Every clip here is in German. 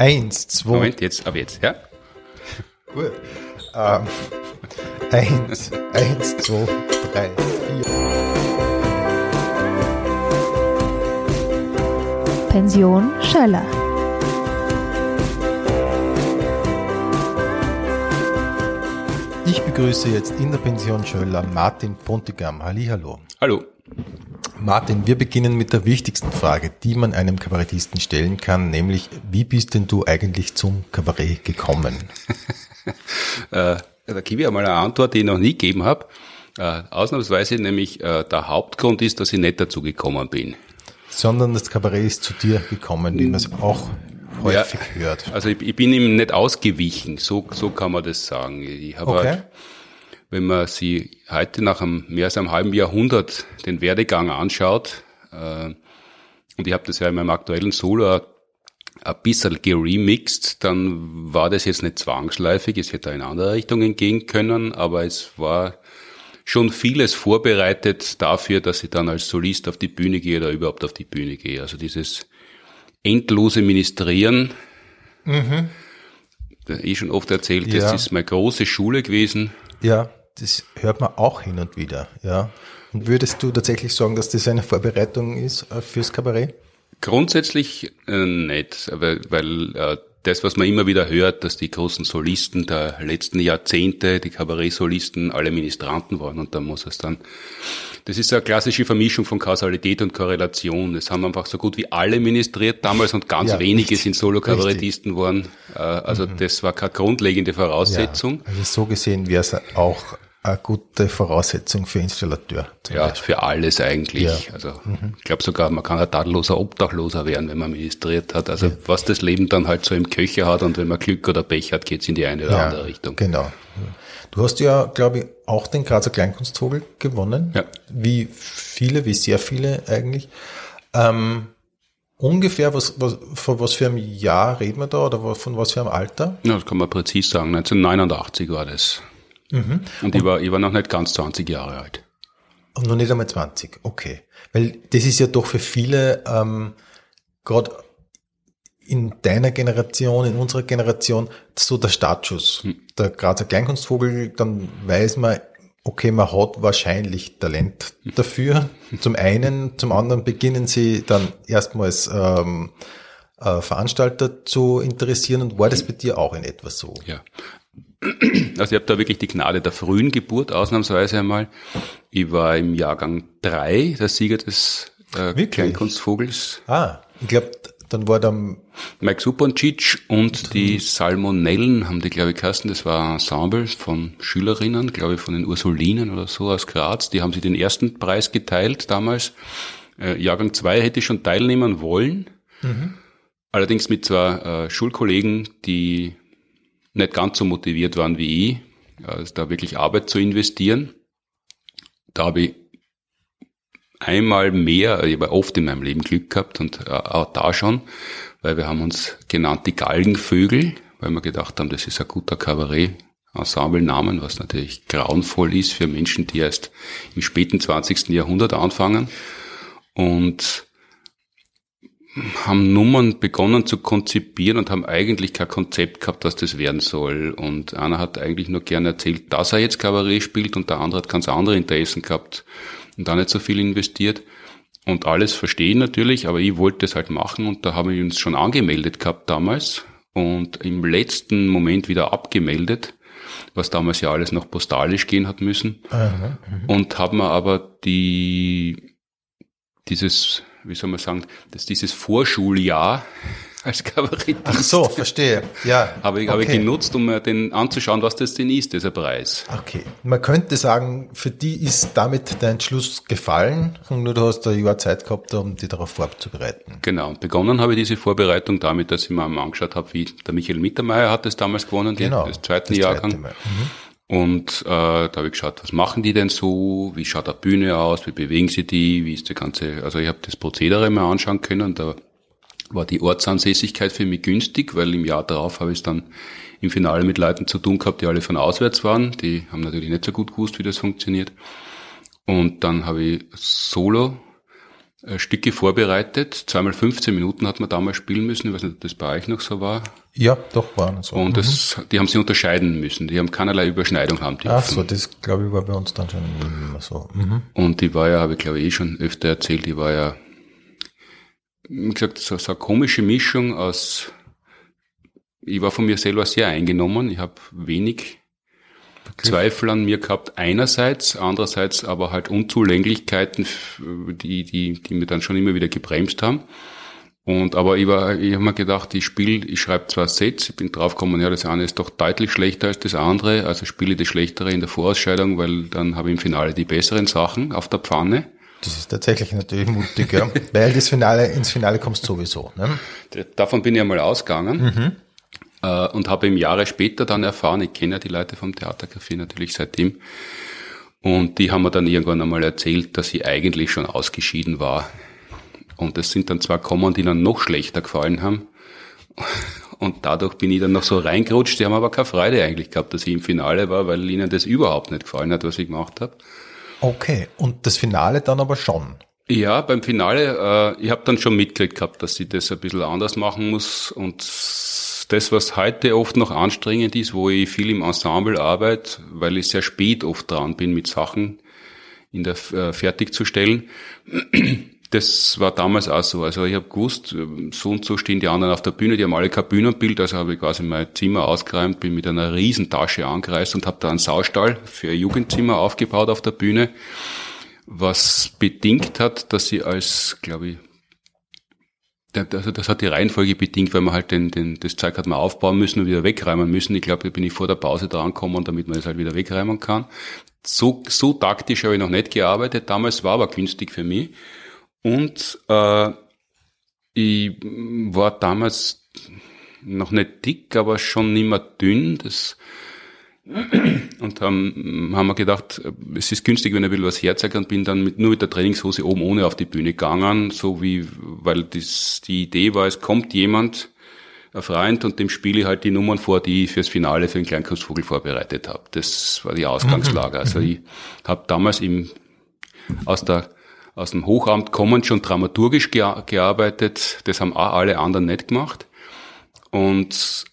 Eins, zwei. Moment, jetzt, ab jetzt, ja? Gut. Ähm, eins, eins, zwei, drei, vier. Pension Schöller. Ich begrüße jetzt in der Pension Schöller Martin Pontigam. Hallihallo. Hallo. Martin, wir beginnen mit der wichtigsten Frage, die man einem Kabarettisten stellen kann, nämlich wie bist denn du eigentlich zum Kabarett gekommen? äh, da gebe ich einmal eine Antwort, die ich noch nie gegeben habe. Äh, ausnahmsweise nämlich äh, der Hauptgrund ist, dass ich nicht dazu gekommen bin. Sondern das Kabarett ist zu dir gekommen, wie man es auch häufig ja, hört. Also ich, ich, bin ihm nicht ausgewichen, so, so kann man das sagen. Ich habe okay. halt, wenn man sie heute nach einem, mehr als einem halben Jahrhundert den Werdegang anschaut, äh, und ich habe das ja in meinem aktuellen Solo ein bisschen geremixed, dann war das jetzt nicht zwangsläufig, es hätte in andere Richtungen gehen können, aber es war schon vieles vorbereitet dafür, dass ich dann als Solist auf die Bühne gehe oder überhaupt auf die Bühne gehe. Also dieses endlose Ministrieren, mhm. eh schon oft erzählt, ja. das ist meine große Schule gewesen. Ja, das hört man auch hin und wieder, ja. Und würdest du tatsächlich sagen, dass das eine Vorbereitung ist äh, fürs Kabarett? Grundsätzlich äh, nicht, weil, weil äh, das, was man immer wieder hört, dass die großen Solisten der letzten Jahrzehnte, die Kabarett-Solisten, alle Ministranten waren und da muss es dann. Das ist eine klassische Vermischung von Kausalität und Korrelation. Es haben einfach so gut wie alle ministriert damals und ganz ja, wenige richtig, sind Solo-Kabarettisten geworden. Äh, also mhm. das war keine grundlegende Voraussetzung. Ja, also so gesehen wäre es auch eine gute Voraussetzung für Installateur. Ja, Beispiel. für alles eigentlich. Ja. Also mhm. ich glaube sogar, man kann ein tadelloser Obdachloser werden, wenn man ministriert hat. Also ja. was das Leben dann halt so im Köcher hat und wenn man Glück oder Pech hat, geht's in die eine oder ja, andere Richtung. Genau. Du hast ja, glaube ich, auch den Grazer Kleinkunstvogel gewonnen. Ja. Wie viele, wie sehr viele eigentlich. Ähm, ungefähr, was, was, von was für einem Jahr reden wir da oder von was für einem Alter? Ja, das kann man präzise sagen. 1989 war das. Mhm. Und, ich war, ich war noch nicht ganz 20 Jahre alt. Und noch nicht einmal 20, okay. Weil das ist ja doch für viele, ähm, gerade in deiner Generation, in unserer Generation, so der Startschuss. Hm. Der Grazer Kleinkunstvogel, dann weiß man, okay, man hat wahrscheinlich Talent dafür. Zum einen, zum anderen beginnen sie dann erstmals ähm, äh, Veranstalter zu interessieren und war das bei dir auch in etwa so? Ja, also ich habe da wirklich die Gnade der frühen Geburt, ausnahmsweise einmal. Ich war im Jahrgang drei der Sieger des äh, Kleinkunstvogels. Ah, ich glaube, dann war dann Mike Supancic und die Salmonellen haben die, glaube ich, geheißen. Das war ein Ensemble von Schülerinnen, glaube ich, von den Ursulinen oder so aus Graz. Die haben sich den ersten Preis geteilt damals. Äh, Jahrgang zwei hätte ich schon teilnehmen wollen. Mhm. Allerdings mit zwei äh, Schulkollegen, die nicht ganz so motiviert waren wie ich, also da wirklich Arbeit zu investieren. Da habe ich einmal mehr, ich habe oft in meinem Leben Glück gehabt und äh, auch da schon, weil wir haben uns genannt die Galgenvögel, weil wir gedacht haben, das ist ein guter Kabarett-Ensemble-Namen, was natürlich grauenvoll ist für Menschen, die erst im späten 20. Jahrhundert anfangen. Und haben Nummern begonnen zu konzipieren und haben eigentlich kein Konzept gehabt, was das werden soll. Und einer hat eigentlich nur gerne erzählt, dass er jetzt Kabarett spielt und der andere hat ganz andere Interessen gehabt und da nicht so viel investiert. Und alles verstehen natürlich, aber ich wollte es halt machen und da haben wir uns schon angemeldet gehabt damals und im letzten Moment wieder abgemeldet, was damals ja alles noch postalisch gehen hat müssen. Aha, mhm. und haben wir aber die, dieses wie soll man sagen, dass dieses Vorschuljahr als Kabarettist. Ach so, verstehe. Ja. Habe ich, okay. habe ich genutzt, um mir den anzuschauen, was das denn ist, dieser Preis. Okay. Man könnte sagen, für die ist damit der Entschluss gefallen und nur du hast ein Jahr Zeit gehabt, um dich darauf vorzubereiten. Genau. Und begonnen habe ich diese Vorbereitung damit, dass ich mir mal angeschaut habe, wie der Michael Mittermeier hat es damals gewonnen, genau, den, das zweiten das Jahrgang. Zweite mhm. Und äh, da habe ich geschaut, was machen die denn so, wie schaut der Bühne aus, wie bewegen sie die, wie ist die ganze, also ich habe das Prozedere mal anschauen können, da war die Ortsansässigkeit für mich günstig, weil im Jahr darauf habe ich dann im Finale mit Leuten zu tun gehabt, die alle von auswärts waren, die haben natürlich nicht so gut gewusst, wie das funktioniert. Und dann habe ich Solo Stücke vorbereitet. Zweimal 15 Minuten hat man damals spielen müssen. Ich weiß nicht, ob das bei euch noch so war. Ja, doch, waren so. Und das, die haben sie unterscheiden müssen. Die haben keinerlei Überschneidung haben dürfen. Ach so, das glaube ich war bei uns dann schon immer so. Mhm. Und die war ja, habe ich glaube ich eh schon öfter erzählt, die war ja, wie gesagt, so, so eine komische Mischung aus, ich war von mir selber sehr eingenommen. Ich habe wenig Zweifel an mir gehabt, einerseits, andererseits aber halt Unzulänglichkeiten, die, die, die mir dann schon immer wieder gebremst haben. Und aber ich war, ich habe mir gedacht, ich spiele, ich schreibe zwar Sets, ich bin draufgekommen, ja, das eine ist doch deutlich schlechter als das andere, also spiele das Schlechtere in der Vorausscheidung, weil dann habe ich im Finale die besseren Sachen auf der Pfanne. Das ist tatsächlich natürlich mutig, ja. weil das Finale, ins Finale kommst sowieso. Ne? Davon bin ich einmal ausgegangen. Mhm. Äh, und habe im Jahre später dann erfahren, ich kenne ja die Leute vom Theatercafé natürlich seitdem, und die haben mir dann irgendwann einmal erzählt, dass sie eigentlich schon ausgeschieden war. Und es sind dann zwei Kommen, die dann noch schlechter gefallen haben. Und dadurch bin ich dann noch so reingerutscht. Die haben aber keine Freude eigentlich gehabt, dass ich im Finale war, weil ihnen das überhaupt nicht gefallen hat, was ich gemacht habe. Okay, und das Finale dann aber schon. Ja, beim Finale, äh, ich habe dann schon mitgekriegt gehabt, dass ich das ein bisschen anders machen muss und das, was heute oft noch anstrengend ist, wo ich viel im Ensemble arbeite, weil ich sehr spät oft dran bin, mit Sachen in der äh, fertigzustellen. Das war damals auch so. Also ich habe gewusst, so und so stehen die anderen auf der Bühne, die haben alle kein Bühnenbild, also habe ich quasi mein Zimmer ausgeräumt, bin mit einer Riesentasche angereist und habe da einen Saustall für ein Jugendzimmer aufgebaut auf der Bühne, was bedingt hat, dass ich als, glaube ich, also das hat die Reihenfolge bedingt, weil man halt den, den, das Zeug hat man aufbauen müssen und wieder wegräumen müssen. Ich glaube, da bin ich vor der Pause dran gekommen, damit man es halt wieder wegräumen kann. So, so taktisch habe ich noch nicht gearbeitet. Damals war aber günstig für mich. Und äh, ich war damals noch nicht dick, aber schon nicht mehr dünn. Das und haben, haben wir gedacht, es ist günstig, wenn er will was herzeigt und bin dann mit, nur mit der Trainingshose oben ohne auf die Bühne gegangen, so wie, weil das, die Idee war, es kommt jemand, ein Freund, und dem spiele ich halt die Nummern vor, die ich fürs Finale für den Kleinkunstvogel vorbereitet habe. Das war die Ausgangslage. Mhm. Also mhm. ich habe damals im, aus der aus dem Hochamt kommend schon dramaturgisch gearbeitet. Das haben auch alle anderen nicht gemacht. Und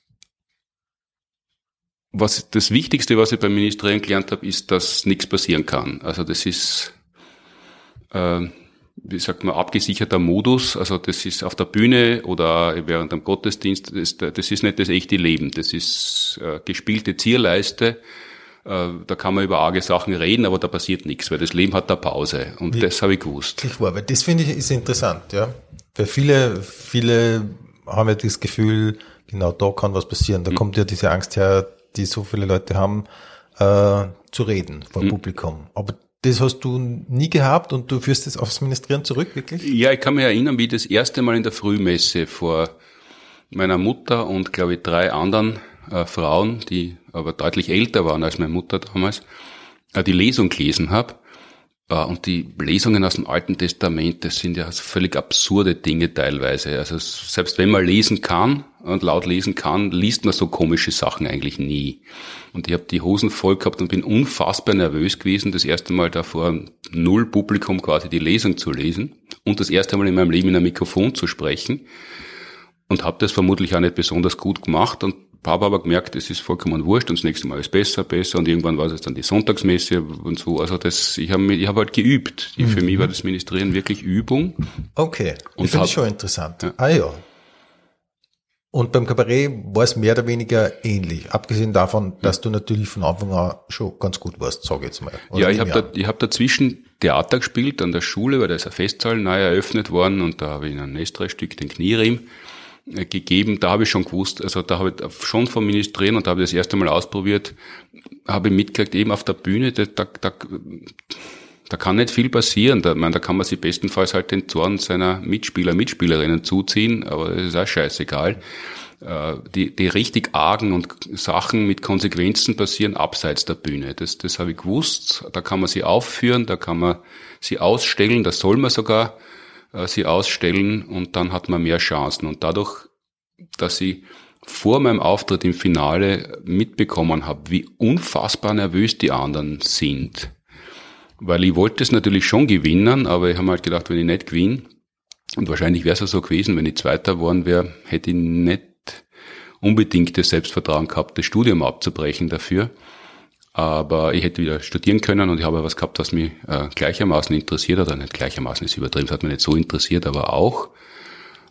was das Wichtigste, was ich beim Ministerieren gelernt habe, ist, dass nichts passieren kann. Also das ist, äh, wie sagt man, abgesicherter Modus. Also das ist auf der Bühne oder während dem Gottesdienst, das, das ist nicht das echte Leben. Das ist äh, gespielte Zierleiste. Äh, da kann man über arge Sachen reden, aber da passiert nichts, weil das Leben hat da Pause. Und wie, das habe ich gewusst. Ich war, weil das finde ich ist interessant, ja. Weil viele, viele haben ja das Gefühl, genau da kann was passieren. Da mhm. kommt ja diese Angst her, die so viele Leute haben, äh, zu reden vor mhm. Publikum. Aber das hast du nie gehabt und du führst es aufs Ministrieren zurück, wirklich? Ja, ich kann mich erinnern, wie ich das erste Mal in der Frühmesse vor meiner Mutter und glaube ich drei anderen äh, Frauen, die aber deutlich älter waren als meine Mutter damals, äh, die Lesung gelesen habe. Äh, und die Lesungen aus dem Alten Testament, das sind ja völlig absurde Dinge teilweise. Also selbst wenn man lesen kann und laut lesen kann, liest man so komische Sachen eigentlich nie. Und ich habe die Hosen voll gehabt und bin unfassbar nervös gewesen, das erste Mal da vor null Publikum quasi die Lesung zu lesen und das erste Mal in meinem Leben in einem Mikrofon zu sprechen. Und habe das vermutlich auch nicht besonders gut gemacht und habe aber gemerkt, es ist vollkommen wurscht und das nächste Mal ist besser, besser und irgendwann war es dann die Sonntagsmesse und so. Also das, ich habe ich hab halt geübt. Mhm. Für mich war das Ministrieren wirklich Übung. Okay, und das finde ich schon interessant. Ja. Ah ja. Und beim Kabarett war es mehr oder weniger ähnlich, abgesehen davon, dass du natürlich von Anfang an schon ganz gut warst, sage ich jetzt mal. ja, ich habe da, ich hab dazwischen Theater gespielt an der Schule, weil da ist ein Festsaal neu eröffnet worden und da habe ich in ein Österreich-Stück den Knierim gegeben, da habe ich schon gewusst, also da habe ich schon vom Ministrieren und da habe ich das erste Mal ausprobiert, habe ich mitgekriegt, eben auf der Bühne, da, da, da, da kann nicht viel passieren. Da, man, da kann man sich bestenfalls halt den Zorn seiner Mitspieler, Mitspielerinnen zuziehen, aber das ist auch scheißegal. Äh, die, die richtig argen und Sachen mit Konsequenzen passieren abseits der Bühne. Das, das habe ich gewusst. Da kann man sie aufführen, da kann man sie ausstellen, das soll man sogar äh, sie ausstellen und dann hat man mehr Chancen. Und dadurch, dass ich vor meinem Auftritt im Finale mitbekommen habe, wie unfassbar nervös die anderen sind, weil ich wollte es natürlich schon gewinnen, aber ich habe halt gedacht, wenn ich nicht gewinne, und wahrscheinlich wäre es auch so gewesen, wenn ich Zweiter geworden wäre, hätte ich nicht unbedingt das Selbstvertrauen gehabt, das Studium abzubrechen dafür. Aber ich hätte wieder studieren können und ich habe was gehabt, was mich äh, gleichermaßen interessiert oder nicht gleichermaßen ist übertrieben, das hat mich nicht so interessiert, aber auch.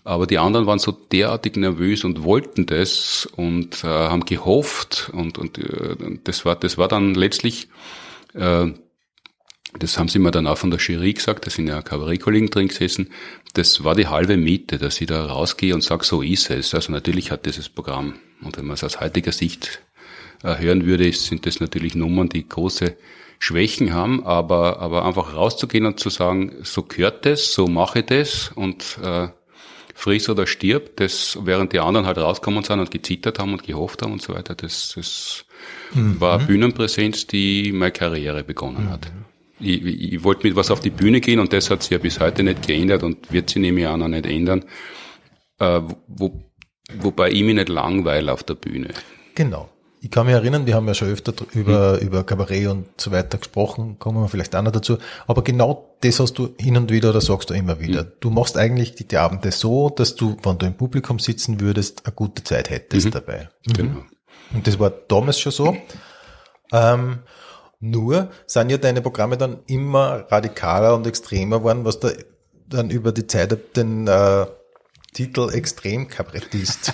Aber die anderen waren so derartig nervös und wollten das und äh, haben gehofft und, und äh, das war das war dann letztlich äh, das haben sie mir dann auch von der Jury gesagt, da sind ja Kabarettkollegen drin gesessen, das war die halbe Miete, dass ich da rausgehe und sage, so ist es. Also natürlich hat dieses Programm, und wenn man es aus heutiger Sicht hören würde, sind das natürlich Nummern, die große Schwächen haben, aber, aber einfach rauszugehen und zu sagen, so gehört das, so mache ich das und äh, friss oder stirb, das, während die anderen halt rauskommen sind und gezittert haben und gehofft haben und so weiter, das, das mhm. war Bühnenpräsenz, die meine Karriere begonnen mhm. hat ich, ich wollte mit was auf die Bühne gehen und das hat sich ja bis heute nicht geändert und wird sich nämlich auch noch nicht ändern. Äh, wo, wobei ich mich nicht langweile auf der Bühne. Genau. Ich kann mich erinnern, wir haben ja schon öfter über, hm. über Kabarett und so weiter gesprochen, kommen wir vielleicht auch noch dazu. Aber genau das hast du hin und wieder oder sagst du immer wieder. Hm. Du machst eigentlich die, die Abende so, dass du, wenn du im Publikum sitzen würdest, eine gute Zeit hättest mhm. dabei. Mhm. Genau. Und das war damals schon so. Ähm, nur sind ja deine Programme dann immer radikaler und extremer geworden, was da dann über die Zeit den äh, Titel Extremkabarettist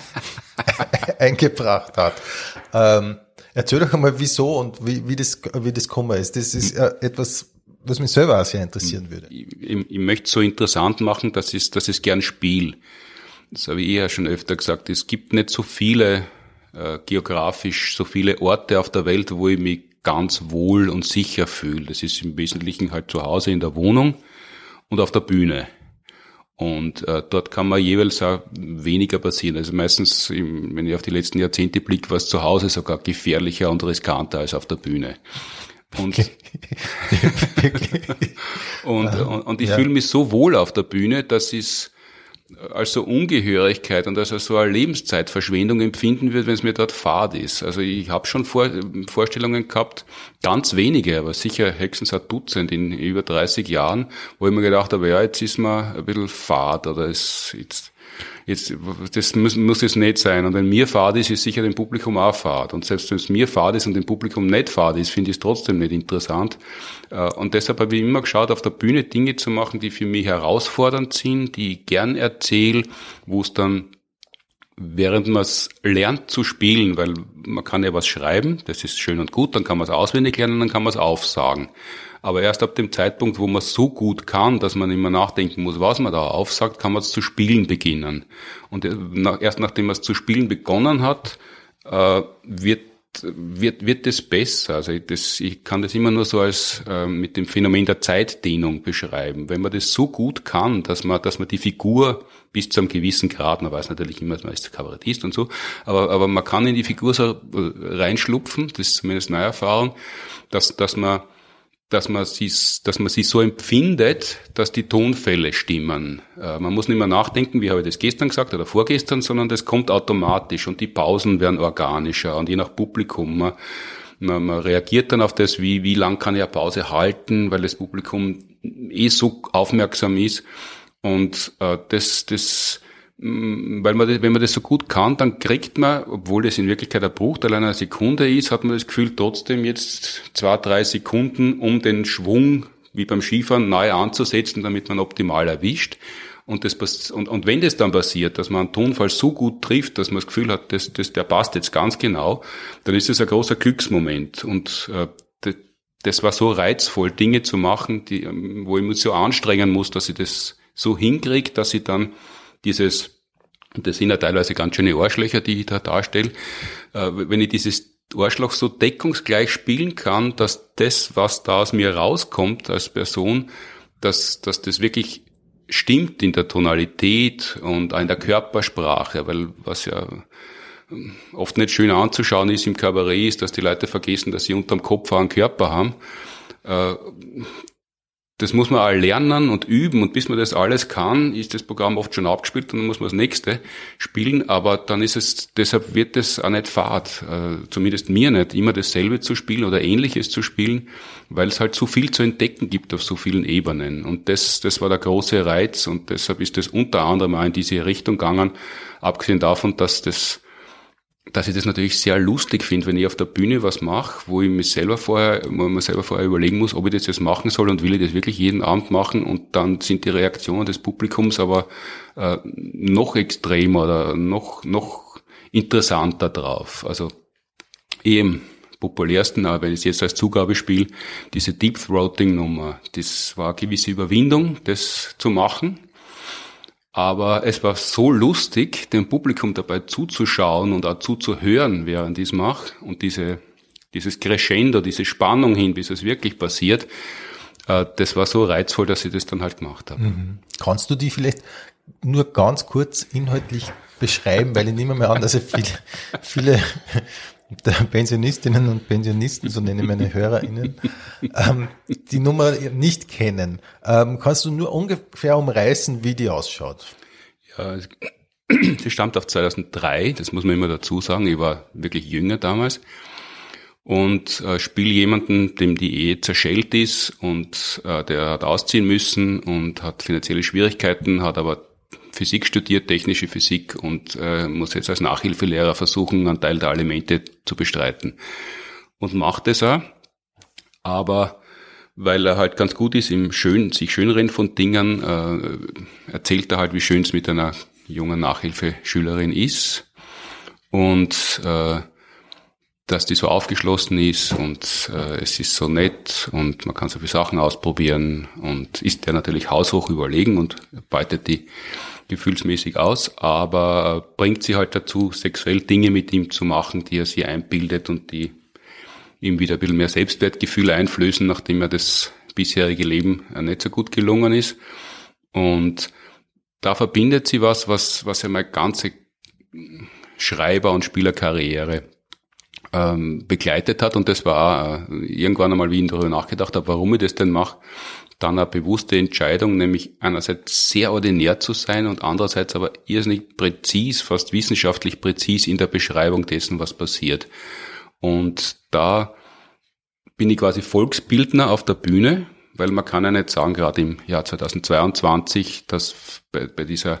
eingebracht hat. Ähm, erzähl doch einmal, wieso und wie, wie das, wie das gekommen ist. Das ist äh, etwas, was mich selber auch sehr interessieren würde. Ich, ich, ich möchte es so interessant machen, dass ich, dass ich gern spiele. Das habe ich ja schon öfter gesagt. Es gibt nicht so viele, äh, geografisch, so viele Orte auf der Welt, wo ich mich ganz wohl und sicher fühle. Das ist im Wesentlichen halt zu Hause in der Wohnung und auf der Bühne. Und äh, dort kann man jeweils auch weniger passieren. Also meistens, im, wenn ich auf die letzten Jahrzehnte blicke, war es zu Hause sogar gefährlicher und riskanter als auf der Bühne. Und, und, und, und, ich ja. fühle mich so wohl auf der Bühne, dass es als so Ungehörigkeit und als so eine Lebenszeitverschwendung empfinden wird, wenn es mir dort fad ist. Also ich habe schon Vor Vorstellungen gehabt, ganz wenige, aber sicher Hexens ein Dutzend in über 30 Jahren, wo ich mir gedacht habe, ja, jetzt ist mir ein bisschen fad oder es jetzt Jetzt, das muss, muss es nicht sein. Und wenn mir fad ist, ist sicher dem Publikum auch fad. Und selbst wenn es mir fad ist und dem Publikum nicht fad ist, finde ich es trotzdem nicht interessant. Äh, und deshalb habe ich immer geschaut, auf der Bühne Dinge zu machen, die für mich herausfordernd sind, die ich gern erzähle, wo es dann während man es lernt zu spielen, weil man kann ja was schreiben, das ist schön und gut, dann kann man es auswendig lernen, dann kann man es aufsagen. Aber erst ab dem Zeitpunkt, wo man es so gut kann, dass man immer nachdenken muss, was man da aufsagt, kann man es zu spielen beginnen. Und äh, erst nachdem man es zu spielen begonnen hat, äh, wird wird, wird das besser. Also das, ich kann das immer nur so als äh, mit dem Phänomen der Zeitdehnung beschreiben. Wenn man das so gut kann, dass man, dass man die Figur bis zu einem gewissen Grad, man weiß natürlich immer, man ist Kabarettist und so, aber, aber man kann in die Figur so reinschlupfen, das ist zumindest meine Erfahrung, dass, dass man dass man sie, dass man sie so empfindet, dass die Tonfälle stimmen. Äh, man muss nicht mehr nachdenken, wie habe ich das gestern gesagt oder vorgestern, sondern das kommt automatisch und die Pausen werden organischer und je nach Publikum. Man, man, man reagiert dann auf das, wie, wie lang kann ich eine Pause halten, weil das Publikum eh so aufmerksam ist. Und äh, das, das weil man, das, wenn man das so gut kann, dann kriegt man, obwohl das in Wirklichkeit ein Bruchteil einer Sekunde ist, hat man das Gefühl, trotzdem jetzt zwei, drei Sekunden, um den Schwung, wie beim Skifahren, neu anzusetzen, damit man optimal erwischt. Und, das, und, und wenn das dann passiert, dass man einen Tonfall so gut trifft, dass man das Gefühl hat, das, das, der passt jetzt ganz genau, dann ist das ein großer Glücksmoment. Und äh, das, war so reizvoll, Dinge zu machen, die, wo ich mich so anstrengen muss, dass ich das so hinkriege, dass ich dann dieses, das sind ja teilweise ganz schöne Arschlöcher, die ich da darstelle, äh, wenn ich dieses Arschloch so deckungsgleich spielen kann, dass das, was da aus mir rauskommt als Person, dass, dass das wirklich stimmt in der Tonalität und in der Körpersprache, weil was ja oft nicht schön anzuschauen ist im Kabarett, ist, dass die Leute vergessen, dass sie unterm Kopf auch einen Körper haben. Das muss man all lernen und üben und bis man das alles kann, ist das Programm oft schon abgespielt und dann muss man das nächste spielen, aber dann ist es, deshalb wird es auch nicht fad, äh, zumindest mir nicht, immer dasselbe zu spielen oder ähnliches zu spielen, weil es halt so viel zu entdecken gibt auf so vielen Ebenen. Und das, das war der große Reiz und deshalb ist das unter anderem auch in diese Richtung gegangen, abgesehen davon, dass das dass ich das natürlich sehr lustig finde, wenn ich auf der Bühne was mache, wo ich mich selber vorher, wo ich mir selber vorher überlegen muss, ob ich das jetzt machen soll und will ich das wirklich jeden Abend machen und dann sind die Reaktionen des Publikums aber äh, noch extremer oder noch, noch interessanter drauf. Also eben populärsten, aber wenn ich es jetzt als Zugabe spiele, diese Deep Throating Nummer, das war eine gewisse Überwindung, das zu machen aber es war so lustig, dem Publikum dabei zuzuschauen und auch zuzuhören, während ich es mache. Und diese, dieses Crescendo, diese Spannung hin, bis es wirklich passiert, äh, das war so reizvoll, dass ich das dann halt gemacht habe. Mhm. Kannst du die vielleicht nur ganz kurz inhaltlich beschreiben, weil ich nehme mal an, dass ich viele, viele der Pensionistinnen und Pensionisten, so nenne ich meine HörerInnen, ähm, die Nummer nicht kennen. Ähm, kannst du nur ungefähr umreißen, wie die ausschaut? Ja, sie stammt auf 2003, das muss man immer dazu sagen. Ich war wirklich jünger damals und äh, spiele jemanden, dem die Ehe zerschellt ist und äh, der hat ausziehen müssen und hat finanzielle Schwierigkeiten, hat aber Physik studiert, technische Physik und äh, muss jetzt als Nachhilfelehrer versuchen, einen Teil der Alimente zu bestreiten. Und macht es auch, aber weil er halt ganz gut ist im Schön, sich schönreden von Dingen, äh, erzählt er halt, wie schön es mit einer jungen Nachhilfeschülerin ist und äh, dass die so aufgeschlossen ist und äh, es ist so nett und man kann so viele Sachen ausprobieren und ist der natürlich haushoch überlegen und beutet die gefühlsmäßig aus, aber bringt sie halt dazu, sexuell Dinge mit ihm zu machen, die er sich einbildet und die ihm wieder ein bisschen mehr Selbstwertgefühl einflößen, nachdem er das bisherige Leben nicht so gut gelungen ist. Und da verbindet sie was, was, was ja meine ganze Schreiber- und Spielerkarriere ähm, begleitet hat. Und das war äh, irgendwann einmal, wie ich darüber nachgedacht habe, warum ich das denn mache, dann eine bewusste Entscheidung, nämlich einerseits sehr ordinär zu sein und andererseits aber irrsinnig präzis, fast wissenschaftlich präzis in der Beschreibung dessen, was passiert. Und da bin ich quasi Volksbildner auf der Bühne, weil man kann ja nicht sagen, gerade im Jahr 2022, dass bei, bei dieser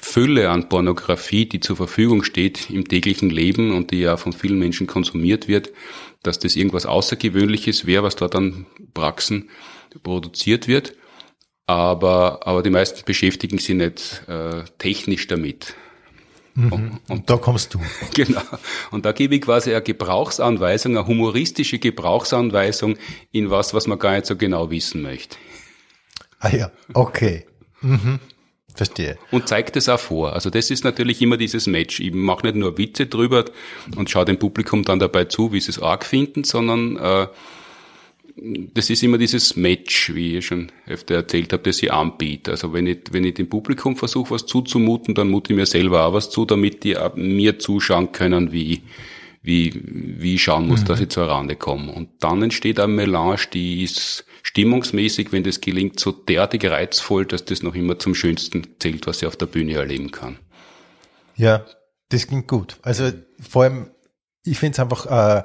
Fülle an Pornografie, die zur Verfügung steht im täglichen Leben und die ja von vielen Menschen konsumiert wird, dass das irgendwas Außergewöhnliches wäre, was dort an Praxen produziert wird. Aber, aber die meisten beschäftigen sich nicht äh, technisch damit. Mhm. Und, und, da kommst du. Genau. Und da gebe ich quasi eine Gebrauchsanweisung, eine humoristische Gebrauchsanweisung in was, was man gar nicht so genau wissen möchte. Ah ja, okay. Mhm. Verstehe. Und zeigt es auch vor. Also das ist natürlich immer dieses Match. Ich mache nicht nur Witze drüber und schaue dem Publikum dann dabei zu, wie sie es arg finden, sondern äh, das ist immer dieses Match, wie ich schon öfter erzählt habe, das ich anbiete. Also wenn ich, wenn ich dem Publikum versuche, was zuzumuten, dann mute ich mir selber auch was zu, damit die mir zuschauen können, wie, wie, wie ich schauen muss, mhm. dass ich zur Rande komme. Und dann entsteht eine Melange, die ist stimmungsmäßig, wenn das gelingt, so derartig reizvoll, dass das noch immer zum Schönsten zählt, was ich auf der Bühne erleben kann. Ja, das klingt gut. Also vor allem, ich finde es einfach äh,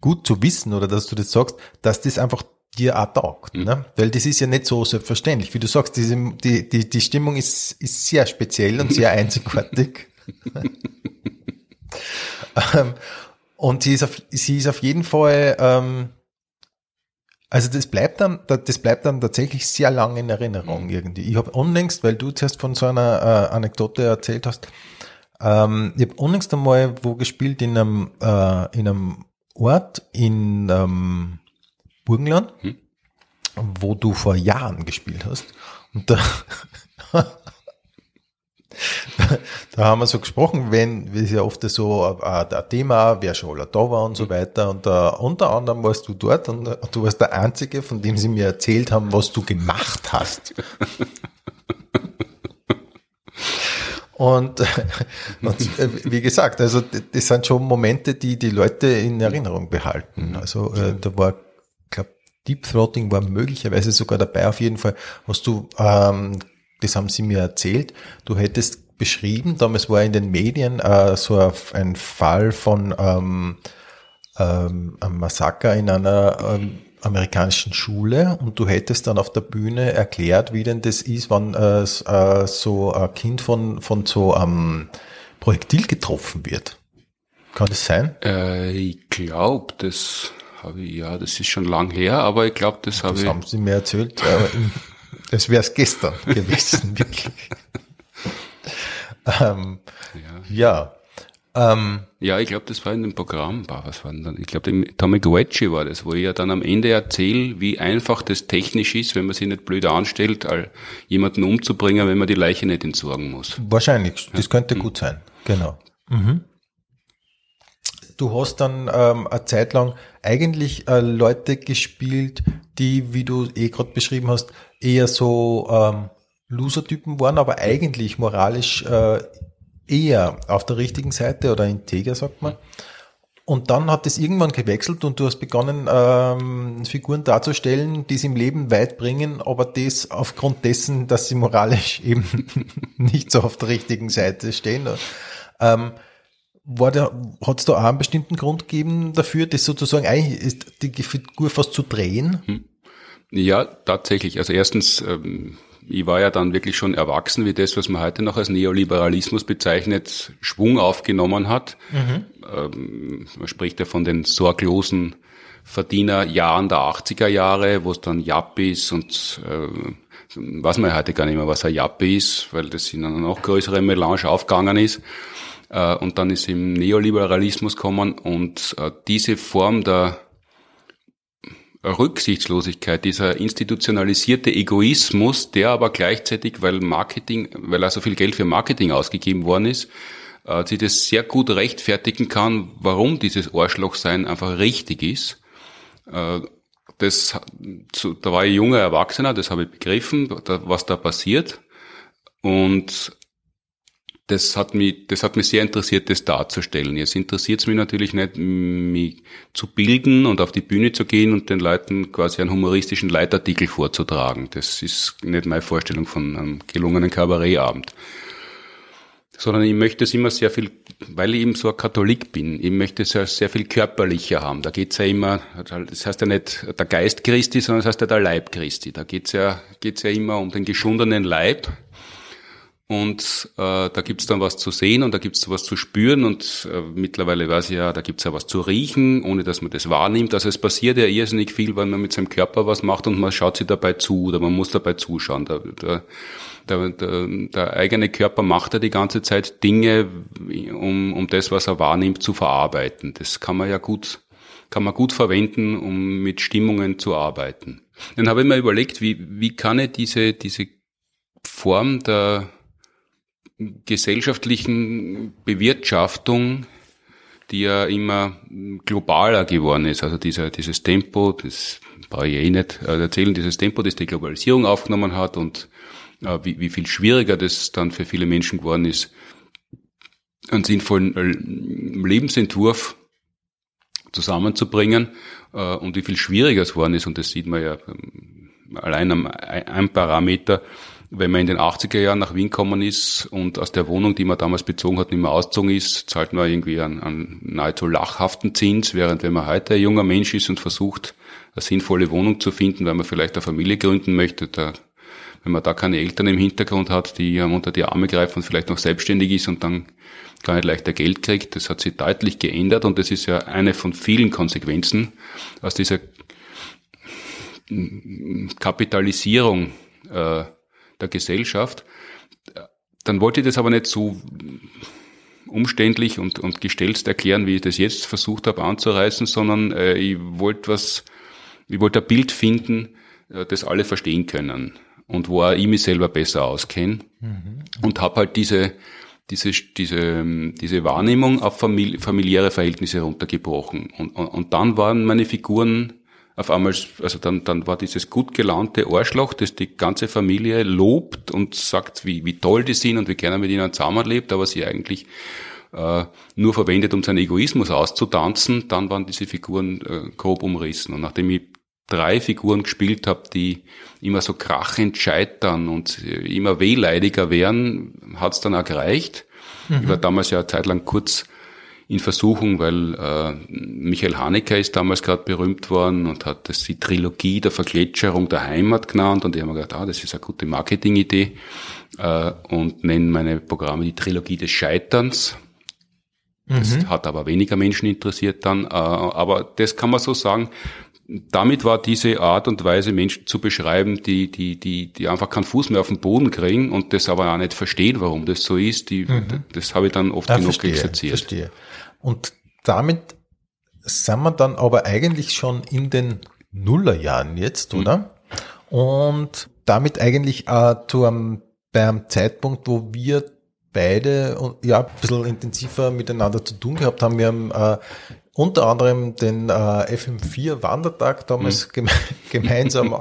gut zu wissen oder dass du das sagst, dass das einfach dir auch taugt. Mhm. Ne? Weil das ist ja nicht so selbstverständlich. Wie du sagst, diese, die, die, die Stimmung ist, ist sehr speziell und sehr einzigartig. ähm, und sie ist auf, sie ist auf jeden Fall, ähm, also das bleibt dann, das bleibt dann tatsächlich sehr lange in Erinnerung mhm. irgendwie. Ich habe unlängst, weil du zuerst von so einer äh, Anekdote erzählt hast, ähm, ich habe unlängst einmal wo gespielt in einem, äh, in einem Ort in ähm, Burgenland, hm. wo du vor Jahren gespielt hast. Und da, da haben wir so gesprochen, wenn, wie es ja oft so äh, ein Thema, wer schon da war und so hm. weiter. Und uh, unter anderem warst du dort und uh, du warst der Einzige, von dem sie mir erzählt haben, was du gemacht hast. Und, und äh, wie gesagt, also das sind schon Momente, die die Leute in Erinnerung behalten. Also äh, da war, glaube Deep Throating war möglicherweise sogar dabei. Auf jeden Fall hast du, ähm, das haben sie mir erzählt, du hättest beschrieben, damals war in den Medien äh, so ein Fall von ähm, ähm, einem Massaker in einer ähm, amerikanischen Schule und du hättest dann auf der Bühne erklärt, wie denn das ist, wenn äh, äh, so ein Kind von, von so einem ähm, Projektil getroffen wird. Kann das sein? Äh, ich glaube, das habe ich, ja, das ist schon lang her, aber ich glaube, das habe ich. Das haben Sie mir erzählt. Es wäre es gestern gewesen, wirklich. ähm, ja. ja. Ähm, ja, ich glaube, das war in dem Programm. Was war denn dann? Ich glaube, Tommy Guecci war das, wo ich ja dann am Ende erzähle, wie einfach das technisch ist, wenn man sich nicht blöd anstellt, jemanden umzubringen, wenn man die Leiche nicht entsorgen muss. Wahrscheinlich, das könnte ja. gut sein. Genau. Mhm. Du hast dann ähm, eine Zeit lang eigentlich äh, Leute gespielt, die, wie du eh gerade beschrieben hast, eher so ähm, Loser-Typen waren, aber eigentlich moralisch äh, eher auf der richtigen Seite oder integer, sagt man. Und dann hat es irgendwann gewechselt und du hast begonnen, ähm, Figuren darzustellen, die es im Leben weit bringen, aber das aufgrund dessen, dass sie moralisch eben nicht so auf der richtigen Seite stehen. Ähm, war da, hat es da auch einen bestimmten Grund gegeben dafür, das sozusagen eigentlich ist die Figur fast zu drehen? Hm. Ja, tatsächlich. Also erstens, ähm, ich war ja dann wirklich schon erwachsen, wie das, was man heute noch als Neoliberalismus bezeichnet, Schwung aufgenommen hat. Mhm. Ähm, man spricht ja von den sorglosen Verdienerjahren der 80er Jahre, wo es dann Yappies und äh, weiß man ja heute gar nicht mehr, was ein Yappi ist, weil das in einer noch größere Melange aufgegangen ist. Äh, und dann ist im Neoliberalismus kommen und äh, diese Form der Rücksichtslosigkeit, dieser institutionalisierte Egoismus, der aber gleichzeitig, weil Marketing, weil also viel Geld für Marketing ausgegeben worden ist, äh, sie das sehr gut rechtfertigen kann, warum dieses Arschlochsein einfach richtig ist. Äh, das, da war ich junger Erwachsener, das habe ich begriffen, was da passiert. Und das hat mich, das hat mich sehr interessiert, das darzustellen. Jetzt interessiert es mich natürlich nicht, mich zu bilden und auf die Bühne zu gehen und den Leuten quasi einen humoristischen Leitartikel vorzutragen. Das ist nicht meine Vorstellung von einem gelungenen Kabarettabend. Sondern ich möchte es immer sehr viel, weil ich eben so ein Katholik bin, ich möchte es ja sehr viel körperlicher haben. Da geht's ja immer, das heißt ja nicht der Geist Christi, sondern das heißt ja der Leib Christi. Da geht's ja, geht's ja immer um den geschundenen Leib, und äh, da gibt's dann was zu sehen und da gibt's was zu spüren und äh, mittlerweile weiß ich ja, da gibt's ja was zu riechen, ohne dass man das wahrnimmt. Also es passiert ja irrsinnig viel, wenn man mit seinem Körper was macht und man schaut sich dabei zu oder man muss dabei zuschauen. Der, der, der, der, der eigene Körper macht ja die ganze Zeit Dinge, um, um das, was er wahrnimmt, zu verarbeiten. Das kann man ja gut, kann man gut verwenden, um mit Stimmungen zu arbeiten. Dann habe ich mir überlegt, wie, wie kann ich diese, diese Form der gesellschaftlichen Bewirtschaftung, die ja immer globaler geworden ist. Also dieser, dieses Tempo, das brauche ich eh nicht erzählen, dieses Tempo, das die Globalisierung aufgenommen hat und äh, wie, wie viel schwieriger das dann für viele Menschen geworden ist, einen sinnvollen äh, Lebensentwurf zusammenzubringen äh, und wie viel schwieriger es geworden ist. Und das sieht man ja ähm, allein am ein Parameter, wenn man in den 80er Jahren nach Wien gekommen ist und aus der Wohnung, die man damals bezogen hat, nicht mehr ausgezogen ist, zahlt man irgendwie einen, einen nahezu lachhaften Zins, während wenn man heute ein junger Mensch ist und versucht, eine sinnvolle Wohnung zu finden, weil man vielleicht eine Familie gründen möchte, da, wenn man da keine Eltern im Hintergrund hat, die einem unter die Arme greifen und vielleicht noch selbstständig ist und dann gar nicht leichter Geld kriegt, das hat sich deutlich geändert und das ist ja eine von vielen Konsequenzen aus dieser Kapitalisierung äh, der Gesellschaft. Dann wollte ich das aber nicht so umständlich und, und gestelzt erklären, wie ich das jetzt versucht habe anzureißen, sondern äh, ich wollte was, ich wollte ein Bild finden, äh, das alle verstehen können und wo auch ich mich selber besser auskenne mhm. und habe halt diese diese diese diese Wahrnehmung auf familiäre Verhältnisse runtergebrochen und, und, und dann waren meine Figuren auf einmal, also dann, dann war dieses gut gelaunte Arschloch, das die ganze Familie lobt und sagt, wie, wie toll die sind und wie gerne mit ihnen zusammenlebt, aber sie eigentlich äh, nur verwendet, um seinen Egoismus auszutanzen, dann waren diese Figuren äh, grob umrissen. Und nachdem ich drei Figuren gespielt habe, die immer so krachend scheitern und immer wehleidiger werden, hat es dann auch gereicht. Mhm. Ich war damals ja eine Zeit lang kurz in Versuchung, weil äh, Michael Haneke ist damals gerade berühmt worden und hat das die Trilogie der Vergletscherung der Heimat genannt und ich habe mir gedacht, ah, das ist eine gute Marketingidee äh, und nenne meine Programme die Trilogie des Scheiterns. Das mhm. hat aber weniger Menschen interessiert dann, äh, aber das kann man so sagen, damit war diese Art und Weise, Menschen zu beschreiben, die, die, die, die einfach keinen Fuß mehr auf den Boden kriegen und das aber auch nicht verstehen, warum das so ist, die, mhm. das habe ich dann oft ja, genug verstehe, exerziert. Verstehe. Und damit sind wir dann aber eigentlich schon in den Nullerjahren jetzt, mhm. oder? Mhm. Und damit eigentlich äh, zu einem, bei einem Zeitpunkt, wo wir beide ja ein bisschen intensiver miteinander zu tun gehabt haben. Wir haben äh, unter anderem den äh, FM4 Wandertag damals mhm. geme gemeinsam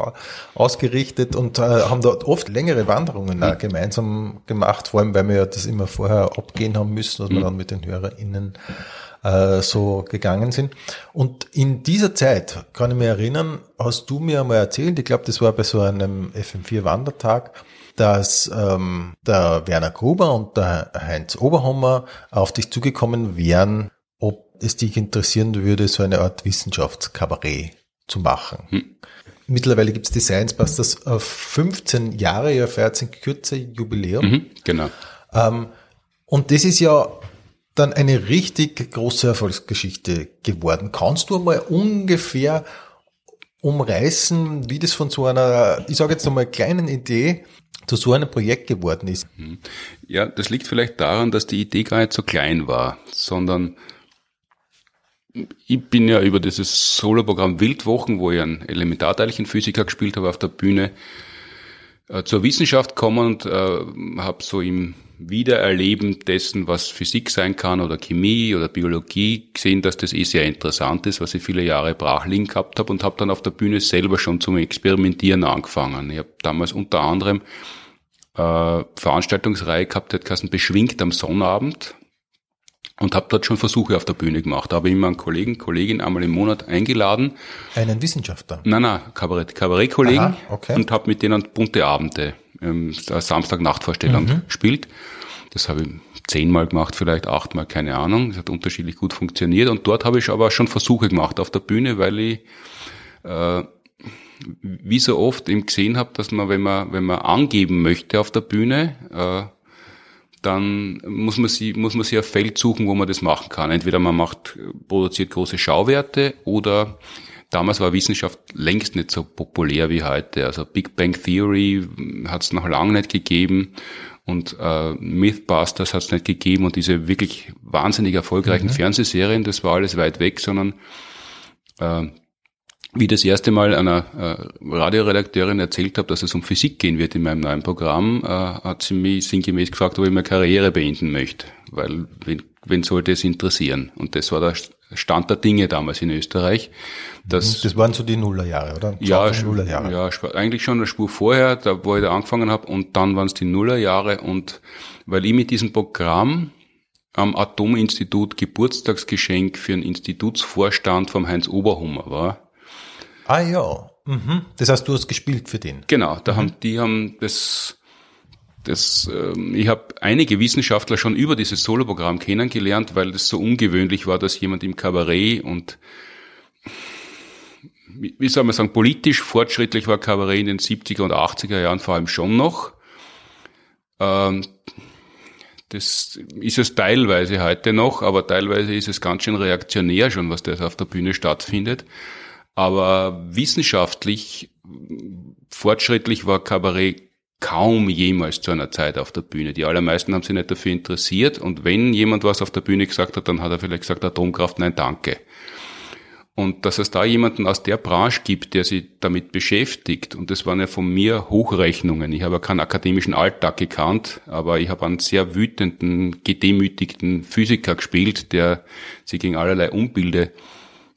ausgerichtet und äh, haben dort oft längere Wanderungen äh, gemeinsam gemacht, vor allem weil wir ja das immer vorher abgehen haben müssen, dass mhm. wir dann mit den HörerInnen äh, so gegangen sind. Und in dieser Zeit, kann ich mich erinnern, hast du mir einmal erzählt, ich glaube, das war bei so einem FM4 Wandertag, dass ähm, der Werner Gruber und der Heinz Oberhommer auf dich zugekommen wären es dich interessieren würde, so eine Art Wissenschaftskabarett zu machen. Hm. Mittlerweile gibt es die Science Busters 15 Jahre, ja feiert ein kürzer Jubiläum. Mhm, genau. Ähm, und das ist ja dann eine richtig große Erfolgsgeschichte geworden. Kannst du mal ungefähr umreißen, wie das von so einer, ich sage jetzt einmal kleinen Idee zu so einem Projekt geworden ist? Mhm. Ja, das liegt vielleicht daran, dass die Idee gar nicht so klein war, sondern ich bin ja über dieses Soloprogramm Wildwochen, wo ich einen Elementarteilchenphysiker gespielt habe auf der Bühne, äh, zur Wissenschaft gekommen und äh, habe so im Wiedererleben dessen, was Physik sein kann oder Chemie oder Biologie, gesehen, dass das eh sehr interessant ist, was ich viele Jahre brach liegen gehabt habe und habe dann auf der Bühne selber schon zum Experimentieren angefangen. Ich habe damals unter anderem äh, Veranstaltungsreihe gehabt, die hat beschwingt am Sonnabend und habe dort schon Versuche auf der Bühne gemacht. Da habe ich immer einen Kollegen, Kollegin einmal im Monat eingeladen. Einen Wissenschaftler? Nein, nein, Kabarett, Kabarettkollegen okay. und habe mit denen bunte Abende, ähm, Samstag-Nachtvorstellung mhm. gespielt. Das habe ich zehnmal gemacht, vielleicht achtmal, keine Ahnung. Das hat unterschiedlich gut funktioniert. Und dort habe ich aber schon Versuche gemacht auf der Bühne, weil ich äh, wie so oft eben gesehen habe, dass man, wenn man, wenn man angeben möchte auf der Bühne, äh, dann muss man sie, muss man sich ein Feld suchen, wo man das machen kann. Entweder man macht, produziert große Schauwerte oder damals war Wissenschaft längst nicht so populär wie heute. Also Big Bang Theory hat es noch lange nicht gegeben und äh, Mythbusters hat es nicht gegeben und diese wirklich wahnsinnig erfolgreichen mhm. Fernsehserien, das war alles weit weg, sondern äh, wie das erste Mal einer äh, Radioredakteurin erzählt habe, dass es um Physik gehen wird in meinem neuen Programm, äh, hat sie mich sinngemäß gefragt, ob ich meine Karriere beenden möchte, weil wen, wen sollte es interessieren? Und das war der Stand der Dinge damals in Österreich. Dass, das waren so die Nullerjahre, oder? Ja, Nullerjahre. ja, eigentlich schon eine Spur vorher, da wo ich da angefangen habe, und dann waren es die Nullerjahre und weil ich mit diesem Programm am Atominstitut Geburtstagsgeschenk für einen Institutsvorstand vom Heinz Oberhummer war, Ah ja. Mhm. Das heißt, du hast gespielt für den. Genau, da mhm. haben die haben das das, ähm, ich habe einige Wissenschaftler schon über dieses Soloprogramm kennengelernt, weil das so ungewöhnlich war, dass jemand im Kabarett und wie soll man sagen, politisch fortschrittlich war Kabarett in den 70er und 80er Jahren vor allem schon noch. Ähm, das ist es teilweise heute noch, aber teilweise ist es ganz schön reaktionär schon, was da auf der Bühne stattfindet. Aber wissenschaftlich fortschrittlich war Kabarett kaum jemals zu einer Zeit auf der Bühne. Die allermeisten haben sich nicht dafür interessiert und wenn jemand was auf der Bühne gesagt hat, dann hat er vielleicht gesagt, Atomkraft, nein, danke. Und dass es da jemanden aus der Branche gibt, der sich damit beschäftigt, und das waren ja von mir Hochrechnungen. Ich habe ja keinen akademischen Alltag gekannt, aber ich habe einen sehr wütenden, gedemütigten Physiker gespielt, der sich gegen allerlei Unbilde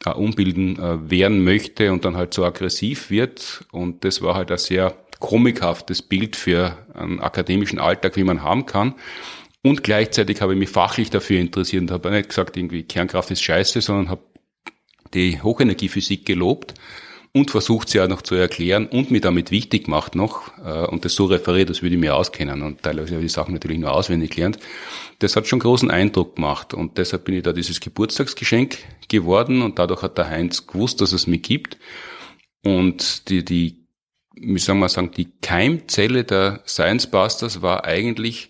äh, umbilden äh, werden möchte und dann halt so aggressiv wird. Und das war halt ein sehr komikhaftes Bild für einen akademischen Alltag, wie man haben kann. Und gleichzeitig habe ich mich fachlich dafür interessiert und habe nicht gesagt, irgendwie Kernkraft ist scheiße, sondern habe die Hochenergiephysik gelobt und versucht sie auch noch zu erklären und mir damit wichtig macht noch äh, und das so referiert, das würde ich mir auskennen und teilweise habe ich die Sachen natürlich nur auswendig gelernt. Das hat schon großen Eindruck gemacht und deshalb bin ich da dieses Geburtstagsgeschenk geworden und dadurch hat der Heinz gewusst, dass es mich gibt und die, die, wie soll man sagen, die Keimzelle der Science Busters war eigentlich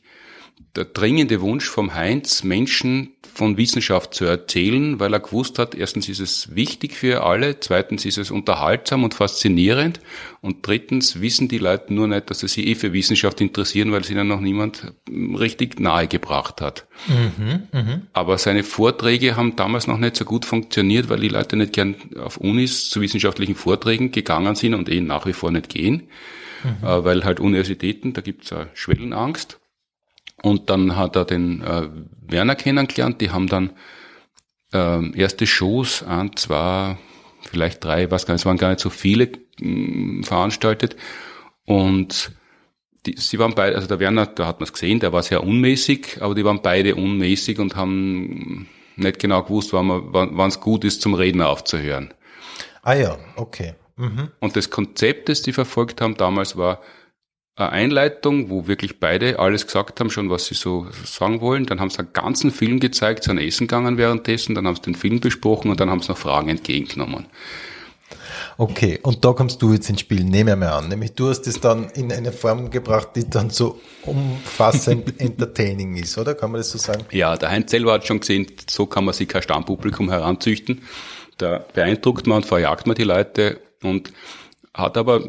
der dringende Wunsch vom Heinz, Menschen von Wissenschaft zu erzählen, weil er gewusst hat, erstens ist es wichtig für alle, zweitens ist es unterhaltsam und faszinierend und drittens wissen die Leute nur nicht, dass sie sich eh für Wissenschaft interessieren, weil es ihnen noch niemand richtig nahegebracht hat. Mhm, mh. Aber seine Vorträge haben damals noch nicht so gut funktioniert, weil die Leute nicht gern auf Unis zu wissenschaftlichen Vorträgen gegangen sind und eh nach wie vor nicht gehen, mhm. Äh, weil halt Universitäten, da gibt's eine Schwellenangst. Und dann hat er den äh, Werner kennengelernt. Die haben dann äh, erste Shows, ein, zwei, vielleicht drei, was gar nicht, es waren gar nicht so viele mh, veranstaltet. Und die, sie waren beide, also der Werner, da hat man es gesehen, der war sehr unmäßig, aber die waren beide unmäßig und haben nicht genau gewusst, wann es gut ist, zum Reden aufzuhören. Ah ja, okay. Mhm. Und das Konzept, das die verfolgt haben damals, war, eine Einleitung, wo wirklich beide alles gesagt haben, schon was sie so sagen wollen. Dann haben sie einen ganzen Film gezeigt, sind essen gegangen währenddessen, dann haben sie den Film besprochen und dann haben sie noch Fragen entgegengenommen. Okay, und da kommst du jetzt ins Spiel, nehme ich mal an. Nämlich du hast es dann in eine Form gebracht, die dann so umfassend entertaining ist, oder? Kann man das so sagen? Ja, der Heinz selber hat schon gesehen, so kann man sich kein Stammpublikum heranzüchten. Da beeindruckt man und verjagt man die Leute und hat aber,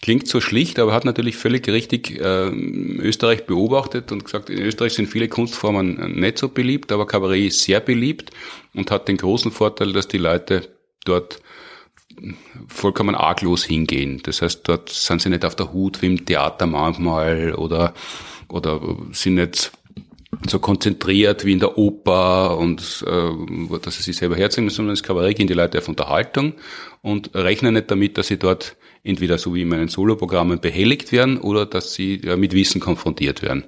klingt so schlicht, aber hat natürlich völlig richtig äh, Österreich beobachtet und gesagt, in Österreich sind viele Kunstformen nicht so beliebt, aber Kabarett ist sehr beliebt und hat den großen Vorteil, dass die Leute dort vollkommen arglos hingehen. Das heißt, dort sind sie nicht auf der Hut wie im Theater manchmal oder, oder sind nicht so konzentriert wie in der Oper und äh, dass sie sich selber herziehen müssen, sondern das Kabarett gehen die Leute auf Unterhaltung und rechnen nicht damit, dass sie dort entweder so wie in meinen Soloprogrammen behelligt werden oder dass sie mit Wissen konfrontiert werden.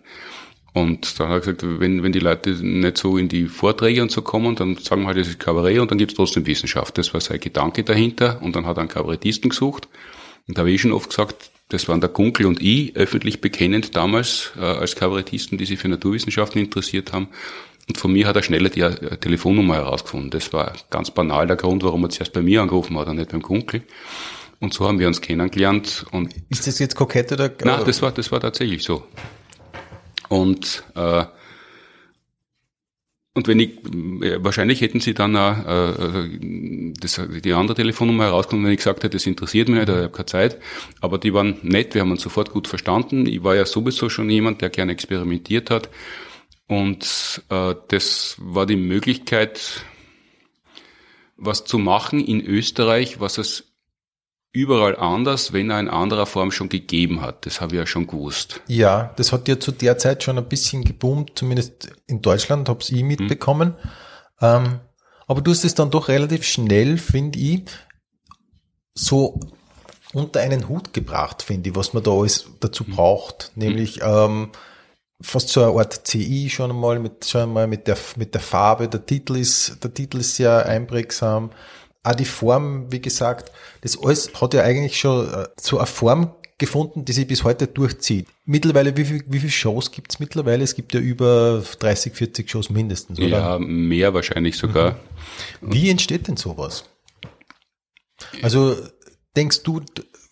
Und dann hat er gesagt, wenn, wenn die Leute nicht so in die Vorträge und so kommen, dann sagen wir halt, das ist Kabarett und dann gibt's trotzdem Wissenschaft. Das war sein Gedanke dahinter. Und dann hat er einen Kabarettisten gesucht. Und da habe ich schon oft gesagt, das waren der Gunkel und ich, öffentlich bekennend damals äh, als Kabarettisten, die sich für Naturwissenschaften interessiert haben. Und von mir hat er schneller die äh, Telefonnummer herausgefunden. Das war ganz banal der Grund, warum er zuerst bei mir angerufen hat und nicht beim Gunkel. Und so haben wir uns kennengelernt. Und ist das jetzt kokett oder? Nein, das war, das war tatsächlich so. Und äh, und wenn ich, äh, wahrscheinlich hätten sie dann äh, äh, das, die andere Telefonnummer herausgenommen, wenn ich gesagt hätte, das interessiert mich nicht, ich habe keine Zeit. Aber die waren nett, wir haben uns sofort gut verstanden. Ich war ja sowieso schon jemand, der gerne experimentiert hat. Und äh, das war die Möglichkeit, was zu machen in Österreich, was es überall anders, wenn er in anderer Form schon gegeben hat. Das habe ich ja schon gewusst. Ja, das hat ja zu der Zeit schon ein bisschen geboomt, zumindest in Deutschland, habe ich mitbekommen. Mhm. Ähm, aber du hast es dann doch relativ schnell, finde ich, so unter einen Hut gebracht, finde ich, was man da alles dazu mhm. braucht. Nämlich mhm. ähm, fast so eine Art CI schon einmal mit schon einmal mit der mit der Farbe. Der Titel ist der Titel ist sehr einprägsam auch die Form, wie gesagt, das alles hat ja eigentlich schon äh, so eine Form gefunden, die sich bis heute durchzieht. Mittlerweile, wie, viel, wie viele Shows gibt es mittlerweile? Es gibt ja über 30, 40 Shows mindestens, oder? Ja, mehr wahrscheinlich sogar. Mhm. Wie entsteht denn sowas? Also denkst du,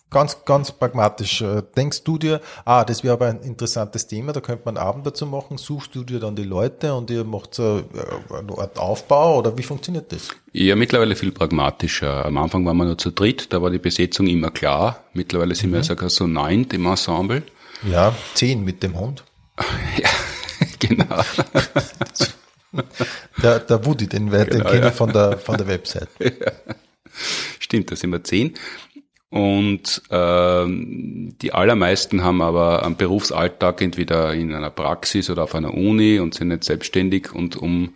ganz, ganz pragmatisch. Äh, denkst du dir, ah, das wäre aber ein interessantes Thema, da könnte man einen Abend dazu machen, suchst du dir dann die Leute und ihr macht so äh, eine Art Aufbau oder wie funktioniert das? Ja, mittlerweile viel pragmatischer. Am Anfang waren wir nur zu dritt, da war die Besetzung immer klar. Mittlerweile sind mhm. wir sogar so neun im Ensemble. Ja, zehn mit dem Hund. ja, genau. der, der Woody, den wir genau, den kennen ja. von der, von der Website. Ja. Stimmt, da sind wir zehn. Und ähm, die allermeisten haben aber einen Berufsalltag entweder in einer Praxis oder auf einer Uni und sind nicht selbstständig. Und um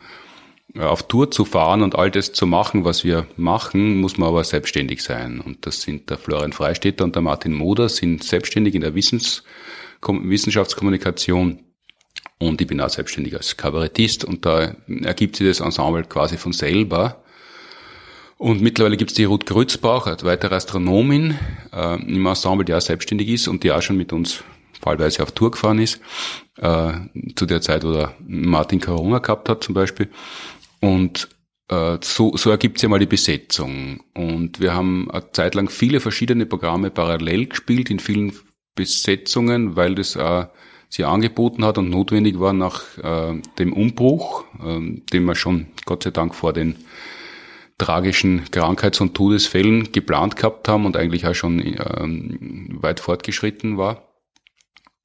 äh, auf Tour zu fahren und all das zu machen, was wir machen, muss man aber selbstständig sein. Und das sind der Florian Freistetter und der Martin Moder, sind selbstständig in der Wissens Wissenschaftskommunikation. Und ich bin auch selbstständig als Kabarettist und da ergibt sich das Ensemble quasi von selber. Und mittlerweile gibt's die Ruth Grützbach, eine weitere Astronomin äh, im Ensemble, die auch selbstständig ist und die auch schon mit uns fallweise auf Tour gefahren ist, äh, zu der Zeit, wo der Martin Corona gehabt hat zum Beispiel. Und äh, so, so ergibt sich mal die Besetzung. Und wir haben eine Zeit lang viele verschiedene Programme parallel gespielt, in vielen Besetzungen, weil das äh, sie angeboten hat und notwendig war nach äh, dem Umbruch, äh, den wir schon Gott sei Dank vor den tragischen Krankheits- und Todesfällen geplant gehabt haben und eigentlich auch schon ähm, weit fortgeschritten war.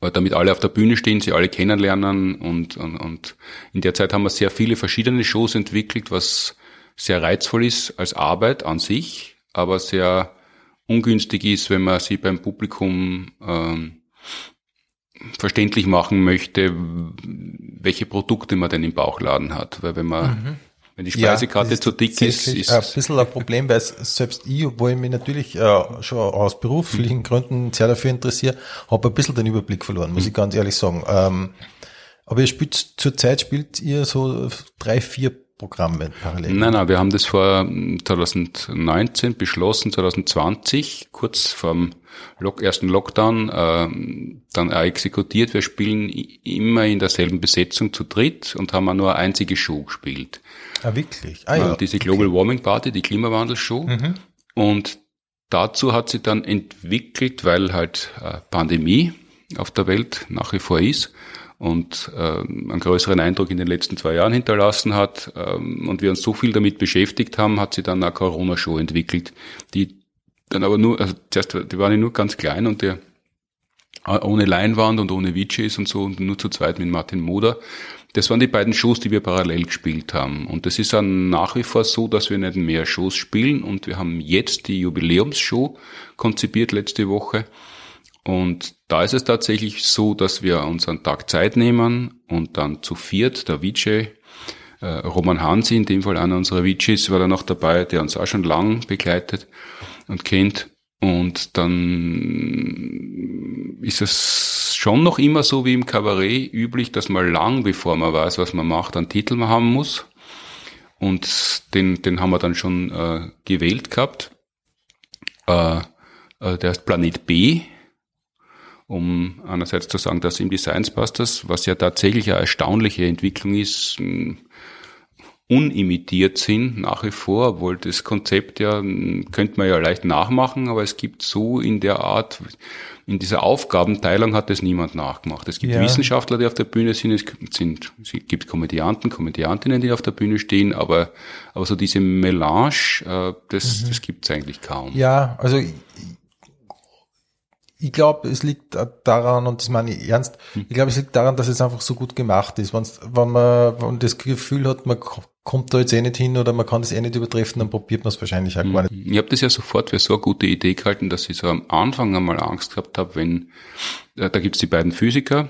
Weil damit alle auf der Bühne stehen, sie alle kennenlernen und, und, und in der Zeit haben wir sehr viele verschiedene Shows entwickelt, was sehr reizvoll ist als Arbeit an sich, aber sehr ungünstig ist, wenn man sie beim Publikum ähm, verständlich machen möchte, welche Produkte man denn im Bauchladen hat. Weil wenn man mhm. Wenn die Speisekarte ja, zu dick ist, ist ein bisschen ein Problem, weil selbst ich, obwohl ich mich natürlich äh, schon aus beruflichen Gründen sehr dafür interessiere, habe ein bisschen den Überblick verloren, muss ich ganz ehrlich sagen. Ähm, aber ihr spielt zurzeit spielt ihr so drei, vier Programme parallel? Nein, nein, wir haben das vor 2019 beschlossen, 2020, kurz vorm Lock, ersten Lockdown, äh, dann auch exekutiert. Wir spielen immer in derselben Besetzung zu dritt und haben auch nur eine einzige Show gespielt. Ah, wirklich? Ah, ja. Diese Global okay. Warming Party, die Klimawandelshow. Mhm. Und dazu hat sie dann entwickelt, weil halt äh, Pandemie auf der Welt nach wie vor ist und äh, einen größeren Eindruck in den letzten zwei Jahren hinterlassen hat ähm, und wir uns so viel damit beschäftigt haben, hat sie dann eine Corona-Show entwickelt, die dann aber nur, also zuerst, die waren ja nur ganz klein und der äh, ohne Leinwand und ohne VJs und so und nur zu zweit mit Martin Moder das waren die beiden Shows, die wir parallel gespielt haben. Und das ist dann nach wie vor so, dass wir nicht mehr Shows spielen. Und wir haben jetzt die Jubiläumsshow konzipiert letzte Woche. Und da ist es tatsächlich so, dass wir uns einen Tag Zeit nehmen und dann zu viert, der VJ, äh, Roman Hansi, in dem Fall einer unserer VJs, war da noch dabei, der uns auch schon lang begleitet und kennt. Und dann ist es schon noch immer so wie im Kabarett üblich, dass man lang, bevor man weiß, was man macht, einen Titel haben muss. Und den, den haben wir dann schon äh, gewählt gehabt. Äh, äh, der ist Planet B, um einerseits zu sagen, dass ihm die Science Busters, was ja tatsächlich eine erstaunliche Entwicklung ist, unimitiert sind nach wie vor, obwohl das Konzept ja, könnte man ja leicht nachmachen, aber es gibt so in der Art, in dieser Aufgabenteilung hat das niemand nachgemacht. Es gibt ja. Wissenschaftler, die auf der Bühne sind, es sind, es gibt Komödianten, Komödiantinnen, die auf der Bühne stehen, aber, aber so diese Melange, äh, das, mhm. das gibt's eigentlich kaum. Ja, also ich, ich glaube, es liegt daran, und das meine ich ernst, hm. ich glaube, es liegt daran, dass es einfach so gut gemacht ist. Wenn's, wenn man wenn man das Gefühl hat, man kommt da jetzt eh nicht hin oder man kann das eh nicht übertreffen, dann probiert man es wahrscheinlich auch gar nicht. Ich habe das ja sofort für so eine gute Idee gehalten, dass ich so am Anfang einmal Angst gehabt habe, wenn, äh, da gibt's die beiden Physiker,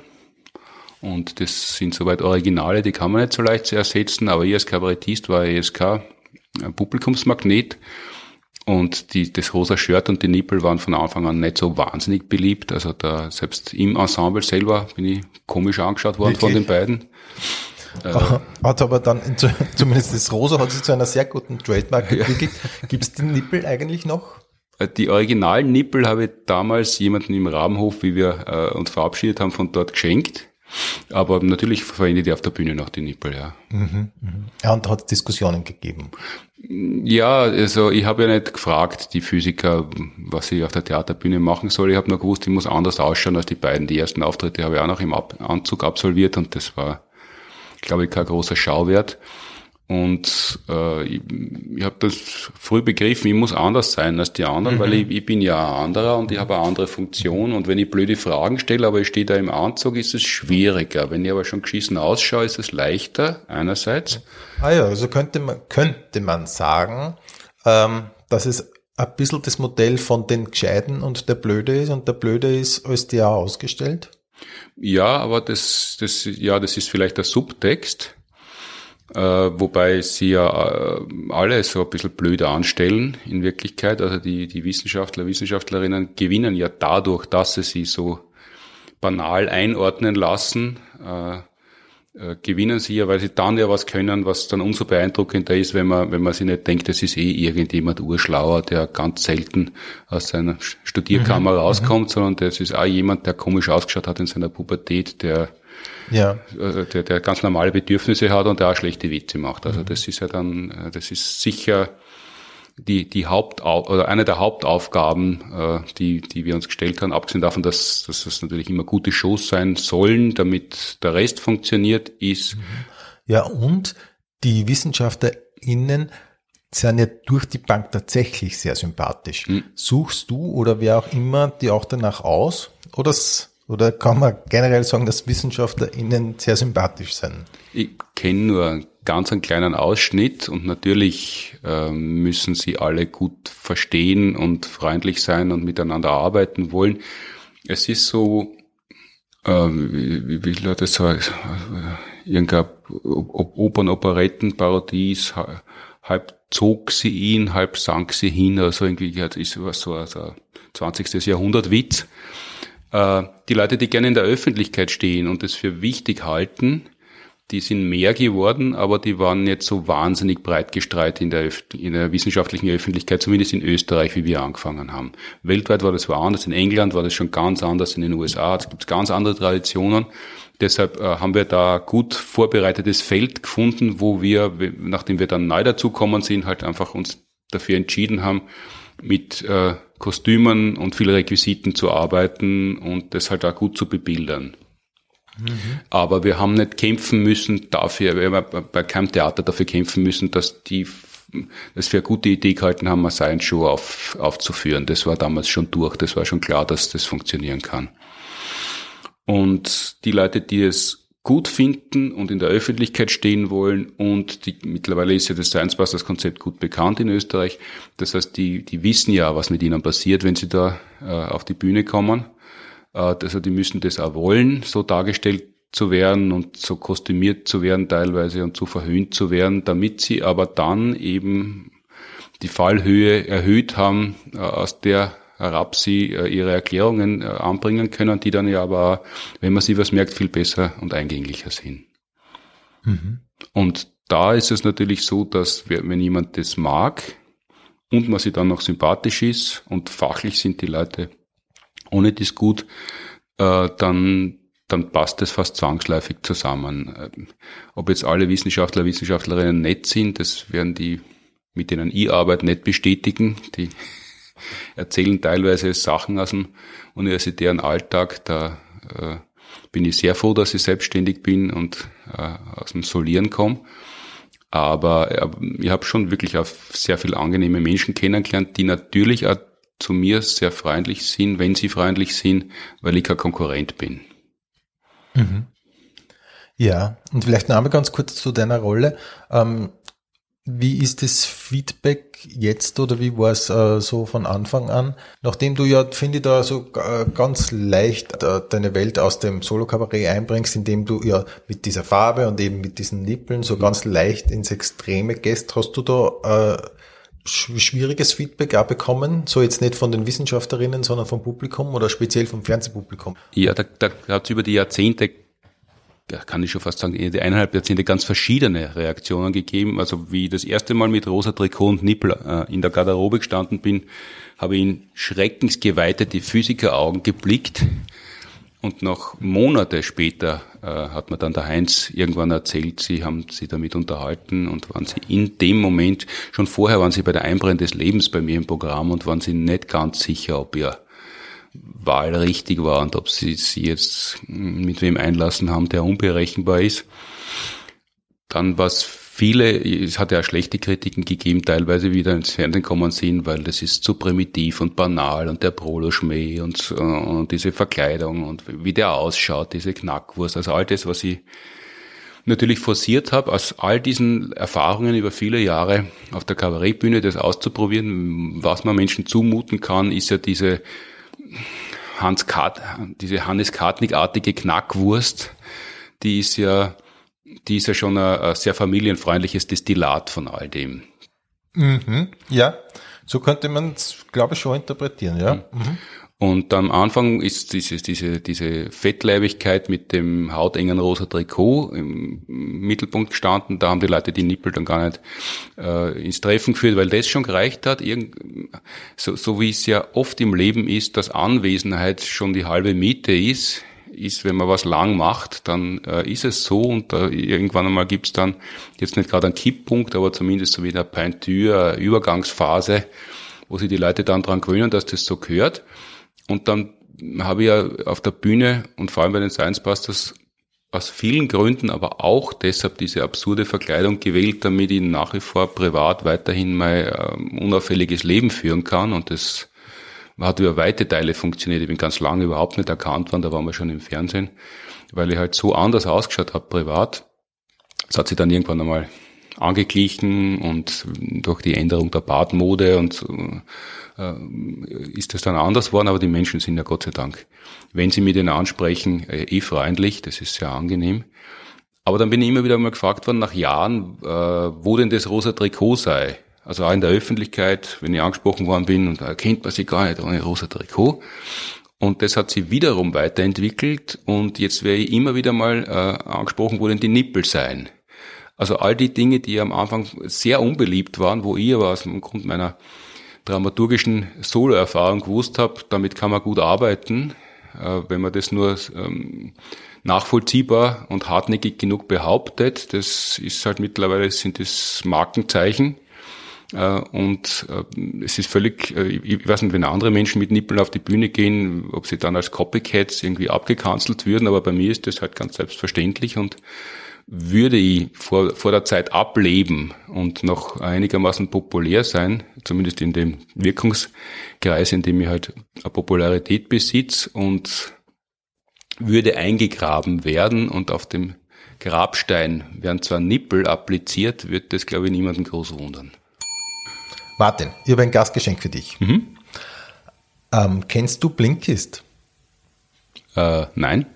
und das sind soweit Originale, die kann man nicht so leicht ersetzen, aber ich als Kabarettist war ESK ein Publikumsmagnet und die, das rosa Shirt und die Nippel waren von Anfang an nicht so wahnsinnig beliebt. Also da selbst im Ensemble selber bin ich komisch angeschaut worden Wirklich? von den beiden. Äh, hat aber dann, zumindest das Rosa hat sich zu einer sehr guten Trademark entwickelt. Ja. Gibt es die Nippel eigentlich noch? Äh, die originalen Nippel habe ich damals jemanden im Rabenhof, wie wir äh, uns verabschiedet haben, von dort geschenkt. Aber natürlich verwende ich die auf der Bühne noch die Nippel, ja. Mhm, mhm. Ja, und hat Diskussionen gegeben. Ja, also ich habe ja nicht gefragt, die Physiker, was ich auf der Theaterbühne machen soll. Ich habe nur gewusst, ich muss anders ausschauen als die beiden. Die ersten Auftritte habe ich auch noch im Anzug absolviert und das war, glaube ich, kein großer Schauwert. Und äh, ich, ich habe das früh begriffen, ich muss anders sein als die anderen, mhm. weil ich, ich bin ja ein anderer und ich habe eine andere Funktion. Und wenn ich blöde Fragen stelle, aber ich stehe da im Anzug, ist es schwieriger. Wenn ich aber schon geschissen ausschaue, ist es leichter, einerseits. Ah ja, also könnte man, könnte man sagen, ähm, dass es ein bisschen das Modell von den Gescheiden und der Blöde ist und der Blöde ist als der ausgestellt? Ja, aber das, das, ja, das ist vielleicht der Subtext äh, wobei sie ja äh, alle so ein bisschen blöd anstellen in Wirklichkeit. Also die, die Wissenschaftler, Wissenschaftlerinnen gewinnen ja dadurch, dass sie sie so banal einordnen lassen, äh, äh, gewinnen sie ja, weil sie dann ja was können, was dann umso beeindruckender ist, wenn man, wenn man sich nicht denkt, das ist eh irgendjemand urschlauer, der ganz selten aus seiner Studierkammer mhm. rauskommt, sondern das ist auch jemand, der komisch ausgeschaut hat in seiner Pubertät, der ja. Äh, der, der ganz normale Bedürfnisse hat und der auch schlechte Witze macht. Also mhm. das ist ja dann, äh, das ist sicher die, die Hauptau oder eine der Hauptaufgaben, äh, die, die wir uns gestellt haben, abgesehen davon, dass, dass es natürlich immer gute Shows sein sollen, damit der Rest funktioniert, ist. Mhm. Ja, und die WissenschaftlerInnen sind ja durch die Bank tatsächlich sehr sympathisch. Mhm. Suchst du oder wer auch immer die auch danach aus? Oder, oder kann man generell sagen, dass WissenschaftlerInnen sehr sympathisch sind? Ich kenne nur ganz einen kleinen Ausschnitt und natürlich äh, müssen sie alle gut verstehen und freundlich sein und miteinander arbeiten wollen. Es ist so, äh, wie, wie das sagen, irgendein Opern-Operetten-Parodies, halb zog sie ihn, halb sank sie hin, also irgendwie ist was so ein 20. Jahrhundert Witz. Äh, die Leute, die gerne in der Öffentlichkeit stehen und es für wichtig halten, die sind mehr geworden, aber die waren nicht so wahnsinnig breit gestreut in der, in der wissenschaftlichen Öffentlichkeit, zumindest in Österreich, wie wir angefangen haben. Weltweit war das anders, in England war das schon ganz anders, in den USA es gibt ganz andere Traditionen. Deshalb äh, haben wir da gut vorbereitetes Feld gefunden, wo wir, nachdem wir dann neu dazukommen sind, halt einfach uns dafür entschieden haben, mit äh, Kostümen und vielen Requisiten zu arbeiten und das halt auch gut zu bebildern. Aber wir haben nicht kämpfen müssen dafür, wir haben bei keinem Theater dafür kämpfen müssen, dass die dass wir eine gute Idee gehalten haben, eine Science Show auf, aufzuführen. Das war damals schon durch, das war schon klar, dass das funktionieren kann. Und die Leute, die es gut finden und in der Öffentlichkeit stehen wollen und die, mittlerweile ist ja das Science Busters Konzept gut bekannt in Österreich. Das heißt, die, die wissen ja, was mit ihnen passiert, wenn sie da äh, auf die Bühne kommen. Äh, also die müssen das auch wollen, so dargestellt zu werden und so kostümiert zu werden teilweise und so verhöhnt zu werden, damit sie aber dann eben die Fallhöhe erhöht haben, äh, aus der herab sie äh, ihre Erklärungen anbringen können, die dann ja aber, wenn man sie was merkt, viel besser und eingänglicher sind. Mhm. Und da ist es natürlich so, dass wenn jemand das mag und man sie dann noch sympathisch ist und fachlich sind die Leute ohne das gut, äh, dann, dann passt das fast zwangsläufig zusammen. Ähm, ob jetzt alle Wissenschaftler, Wissenschaftlerinnen nett sind, das werden die, mit denen ich arbeite, nicht bestätigen. Die erzählen teilweise Sachen aus dem universitären Alltag. Da äh, bin ich sehr froh, dass ich selbstständig bin und äh, aus dem Solieren komme. Aber äh, ich habe schon wirklich auch sehr viele angenehme Menschen kennengelernt, die natürlich auch zu mir sehr freundlich sind, wenn sie freundlich sind, weil ich kein Konkurrent bin. Mhm. Ja, und vielleicht noch einmal ganz kurz zu deiner Rolle. Ähm, wie ist das Feedback jetzt oder wie war es äh, so von Anfang an? Nachdem du ja, finde ich, da so äh, ganz leicht äh, deine Welt aus dem Solo-Kabarett einbringst, indem du ja mit dieser Farbe und eben mit diesen Nippeln so ganz leicht ins Extreme gehst, hast du da äh, schwieriges Feedback auch bekommen? So jetzt nicht von den Wissenschaftlerinnen, sondern vom Publikum oder speziell vom Fernsehpublikum? Ja, da, da hat es über die Jahrzehnte, kann ich schon fast sagen, die eineinhalb Jahrzehnte ganz verschiedene Reaktionen gegeben. Also wie ich das erste Mal mit rosa Trikot und Nippel äh, in der Garderobe gestanden bin, habe ich in schreckensgeweitete Physikeraugen geblickt und noch Monate später hat mir dann der Heinz irgendwann erzählt, sie haben sich damit unterhalten und waren sie in dem Moment, schon vorher waren sie bei der Einbrenn des Lebens bei mir im Programm und waren sie nicht ganz sicher, ob ihr Wahl richtig war und ob sie sie jetzt mit wem einlassen haben, der unberechenbar ist. Dann war es viele, es hat ja schlechte Kritiken gegeben, teilweise wieder ins Fernsehen kommen sind, weil das ist zu primitiv und banal und der Prolo-Schmäh und, und diese Verkleidung und wie der ausschaut, diese Knackwurst, also all das, was ich natürlich forciert habe, aus all diesen Erfahrungen über viele Jahre auf der Kabarettbühne, das auszuprobieren, was man Menschen zumuten kann, ist ja diese Hans Kart, diese Hannes Kartnick-artige Knackwurst, die ist ja die ist ja schon ein, ein sehr familienfreundliches Destillat von all dem. Mhm, ja, so könnte man es, glaube ich, schon interpretieren, ja. Mhm. Und am Anfang ist diese, diese, diese Fettleibigkeit mit dem hautengen rosa Trikot im Mittelpunkt gestanden. Da haben die Leute die Nippel dann gar nicht äh, ins Treffen geführt, weil das schon gereicht hat. Irgend, so, so wie es ja oft im Leben ist, dass Anwesenheit schon die halbe Miete ist, ist, wenn man was lang macht, dann äh, ist es so und äh, irgendwann einmal gibt's dann jetzt nicht gerade einen Kipppunkt, aber zumindest so wie eine Pointure, eine Übergangsphase, wo sich die Leute dann dran gewöhnen, dass das so gehört. Und dann habe ich ja auf der Bühne und vor allem bei den Science Busters aus vielen Gründen, aber auch deshalb diese absurde Verkleidung gewählt, damit ich nach wie vor privat weiterhin mein äh, unauffälliges Leben führen kann. Und das hat über weite Teile funktioniert. Ich bin ganz lange überhaupt nicht erkannt worden, da waren wir schon im Fernsehen, weil ich halt so anders ausgeschaut habe privat. Das hat sich dann irgendwann einmal angeglichen und durch die Änderung der Badmode und so, äh, ist das dann anders worden, aber die Menschen sind ja Gott sei Dank, wenn sie mit ihnen ansprechen, äh, eh freundlich, das ist sehr angenehm. Aber dann bin ich immer wieder mal gefragt worden, nach Jahren, äh, wo denn das rosa Trikot sei. Also auch in der Öffentlichkeit, wenn ich angesprochen worden bin, und da erkennt man sie gar nicht ohne rosa Trikot. Und das hat sich wiederum weiterentwickelt und jetzt wäre ich immer wieder mal äh, angesprochen, wo denn die Nippel seien. Also all die Dinge, die am Anfang sehr unbeliebt waren, wo ich aber aus dem Grund meiner dramaturgischen Solo-Erfahrung gewusst habe, damit kann man gut arbeiten, äh, wenn man das nur ähm, nachvollziehbar und hartnäckig genug behauptet. Das ist halt mittlerweile sind das Markenzeichen. Äh, und äh, es ist völlig, ich weiß nicht, wenn andere Menschen mit Nippeln auf die Bühne gehen, ob sie dann als Copycats irgendwie abgekanzelt würden, aber bei mir ist das halt ganz selbstverständlich und würde ich vor, vor der Zeit ableben und noch einigermaßen populär sein, zumindest in dem Wirkungskreis, in dem ich halt eine Popularität besitze und würde eingegraben werden und auf dem Grabstein werden zwar Nippel appliziert, wird das, glaube ich, niemanden groß wundern. Martin, ich habe ein Gastgeschenk für dich. Mhm. Ähm, kennst du Blinkist? Äh, nein.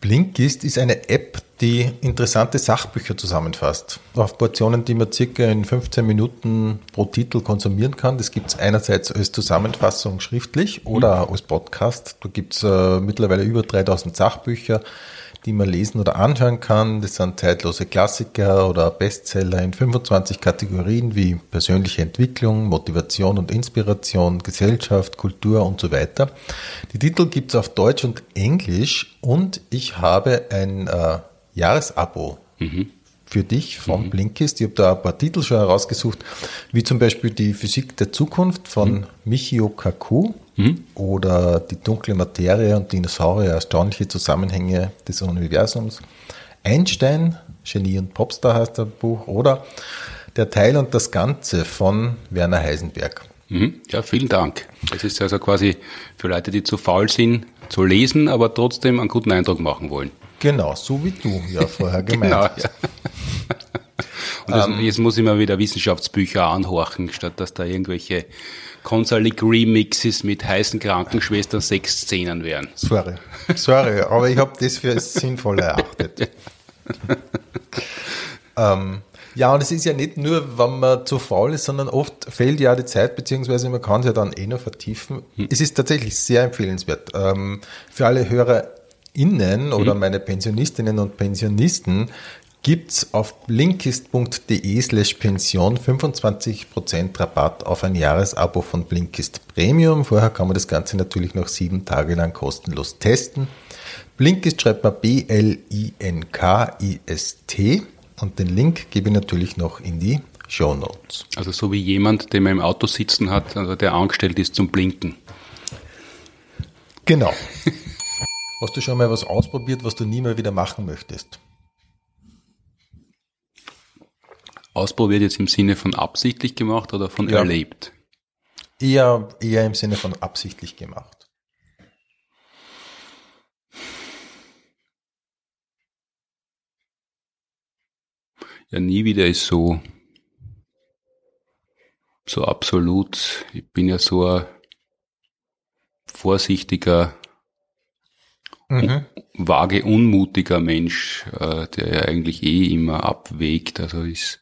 Blinkist ist eine App, die interessante Sachbücher zusammenfasst. Auf Portionen, die man circa in 15 Minuten pro Titel konsumieren kann. Das gibt es einerseits als Zusammenfassung schriftlich oder mhm. als Podcast. Da gibt es äh, mittlerweile über 3000 Sachbücher die man lesen oder anhören kann. Das sind zeitlose Klassiker oder Bestseller in 25 Kategorien wie persönliche Entwicklung, Motivation und Inspiration, Gesellschaft, Kultur und so weiter. Die Titel gibt es auf Deutsch und Englisch und ich habe ein äh, Jahresabo mhm für dich von mhm. Blinkist. Ich habe da ein paar Titel schon herausgesucht, wie zum Beispiel die Physik der Zukunft von mhm. Michio Kaku mhm. oder die dunkle Materie und Dinosaurier, erstaunliche Zusammenhänge des Universums. Einstein, Genie und Popstar heißt das Buch, oder Der Teil und das Ganze von Werner Heisenberg. Mhm. Ja, vielen Dank. Es ist also quasi für Leute, die zu faul sind, zu lesen, aber trotzdem einen guten Eindruck machen wollen. Genau, so wie du ja vorher gemeint genau, hast. Ja. Und das, ähm, jetzt muss ich mal wieder Wissenschaftsbücher anhorchen, statt dass da irgendwelche Consolic Remixes mit heißen Krankenschwestern sechs Szenen wären. Sorry, sorry, aber ich habe das für sinnvoll erachtet. ähm, ja, und es ist ja nicht nur, wenn man zu faul ist, sondern oft fehlt ja die Zeit, beziehungsweise man kann es ja dann eh noch vertiefen. Hm. Es ist tatsächlich sehr empfehlenswert. Ähm, für alle HörerInnen oder mhm. meine Pensionistinnen und Pensionisten gibt's auf blinkist.de slash Pension 25% Rabatt auf ein Jahresabo von Blinkist Premium. Vorher kann man das Ganze natürlich noch sieben Tage lang kostenlos testen. Blinkist schreibt man B-L-I-N-K-I-S-T und den Link gebe ich natürlich noch in die Show Notes. Also so wie jemand, der man im Auto sitzen hat, also der angestellt ist zum Blinken. Genau. Hast du schon mal was ausprobiert, was du nie mehr wieder machen möchtest? Ausprobiert jetzt im Sinne von absichtlich gemacht oder von ja. erlebt? Eher, eher im Sinne von absichtlich gemacht. Ja, nie wieder ist so, so absolut. Ich bin ja so ein vorsichtiger, mhm. vage, unmutiger Mensch, äh, der ja eigentlich eh immer abwägt. Also ist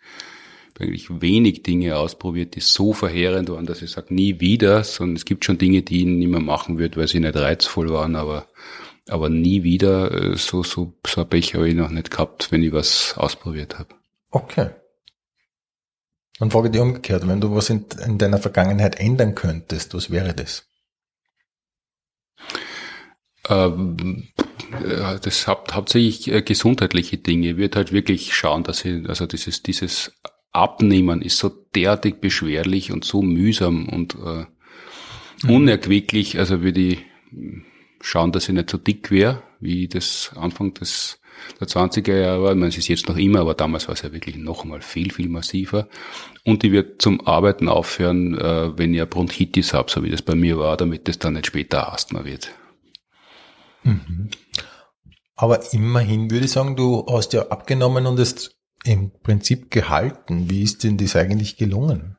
eigentlich wenig Dinge ausprobiert, die so verheerend waren, dass ich sage, nie wieder, sondern es gibt schon Dinge, die ich nicht mehr machen würde, weil sie nicht reizvoll waren, aber, aber nie wieder äh, so, so, so ein Pech habe ich noch nicht gehabt, wenn ich was ausprobiert habe. Okay. Dann frage ich dich umgekehrt, wenn du was in, in deiner Vergangenheit ändern könntest, was wäre das? Ähm, das haupt, hauptsächlich äh, gesundheitliche Dinge. Ich würde halt wirklich schauen, dass ich, also dieses, dieses Abnehmen ist so derartig beschwerlich und so mühsam und äh, mhm. unerquicklich. Also würde ich schauen, dass ich nicht so dick wäre, wie das Anfang des der 20er Jahre war. Ich meine, es ist jetzt noch immer, aber damals war es ja wirklich noch einmal viel, viel massiver. Und ich würde zum Arbeiten aufhören, äh, wenn ich Bronchitis habe, so wie das bei mir war, damit das dann nicht später Asthma wird. Mhm. Aber immerhin würde ich sagen, du hast ja abgenommen und es im Prinzip gehalten. Wie ist denn das eigentlich gelungen?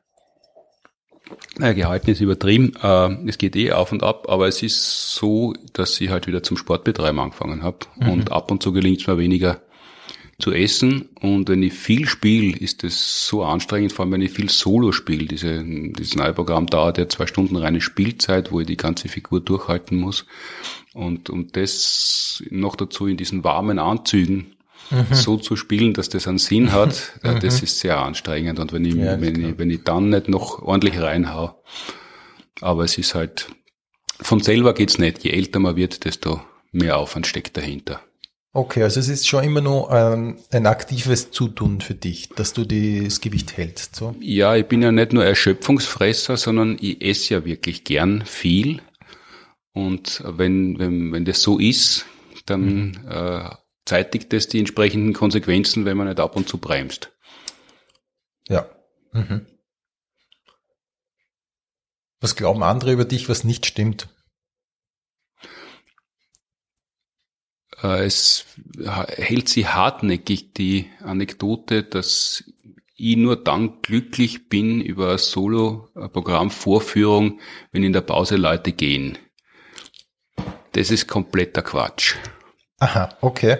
Naja, gehalten ist übertrieben. Äh, es geht eh auf und ab, aber es ist so, dass ich halt wieder zum Sportbetreiben angefangen habe. Mhm. Und ab und zu gelingt es mir weniger zu essen. Und wenn ich viel spiele, ist es so anstrengend, vor allem wenn ich viel Solo spiele. Diese, dieses neue Programm dauert ja zwei Stunden reine Spielzeit, wo ich die ganze Figur durchhalten muss. Und, und das noch dazu in diesen warmen Anzügen mhm. so zu spielen, dass das einen Sinn hat, mhm. das ist sehr anstrengend. Und wenn ich, ja, wenn, ich, wenn ich dann nicht noch ordentlich reinhau, aber es ist halt, von selber geht's nicht. Je älter man wird, desto mehr Aufwand steckt dahinter. Okay, also es ist schon immer nur ähm, ein aktives Zutun für dich, dass du das Gewicht hältst. So? Ja, ich bin ja nicht nur Erschöpfungsfresser, sondern ich esse ja wirklich gern viel. Und wenn, wenn, wenn das so ist, dann mhm. äh, zeitigt das die entsprechenden Konsequenzen, wenn man nicht ab und zu bremst. Ja. Mhm. Was glauben andere über dich, was nicht stimmt? Äh, es hält sie hartnäckig die Anekdote, dass ich nur dann glücklich bin über eine Solo-Programm-Vorführung, wenn in der Pause Leute gehen. Das ist kompletter Quatsch. Aha, okay.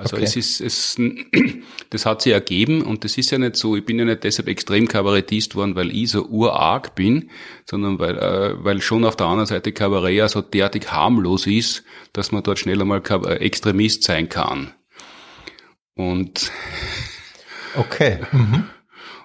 Also okay. es ist, es, das hat sich ergeben und das ist ja nicht so, ich bin ja nicht deshalb extrem Kabarettist worden, weil ich so urarg bin, sondern weil, äh, weil schon auf der anderen Seite Kabarett ja so derartig harmlos ist, dass man dort schnell einmal äh, Extremist sein kann. Und Okay. Mhm.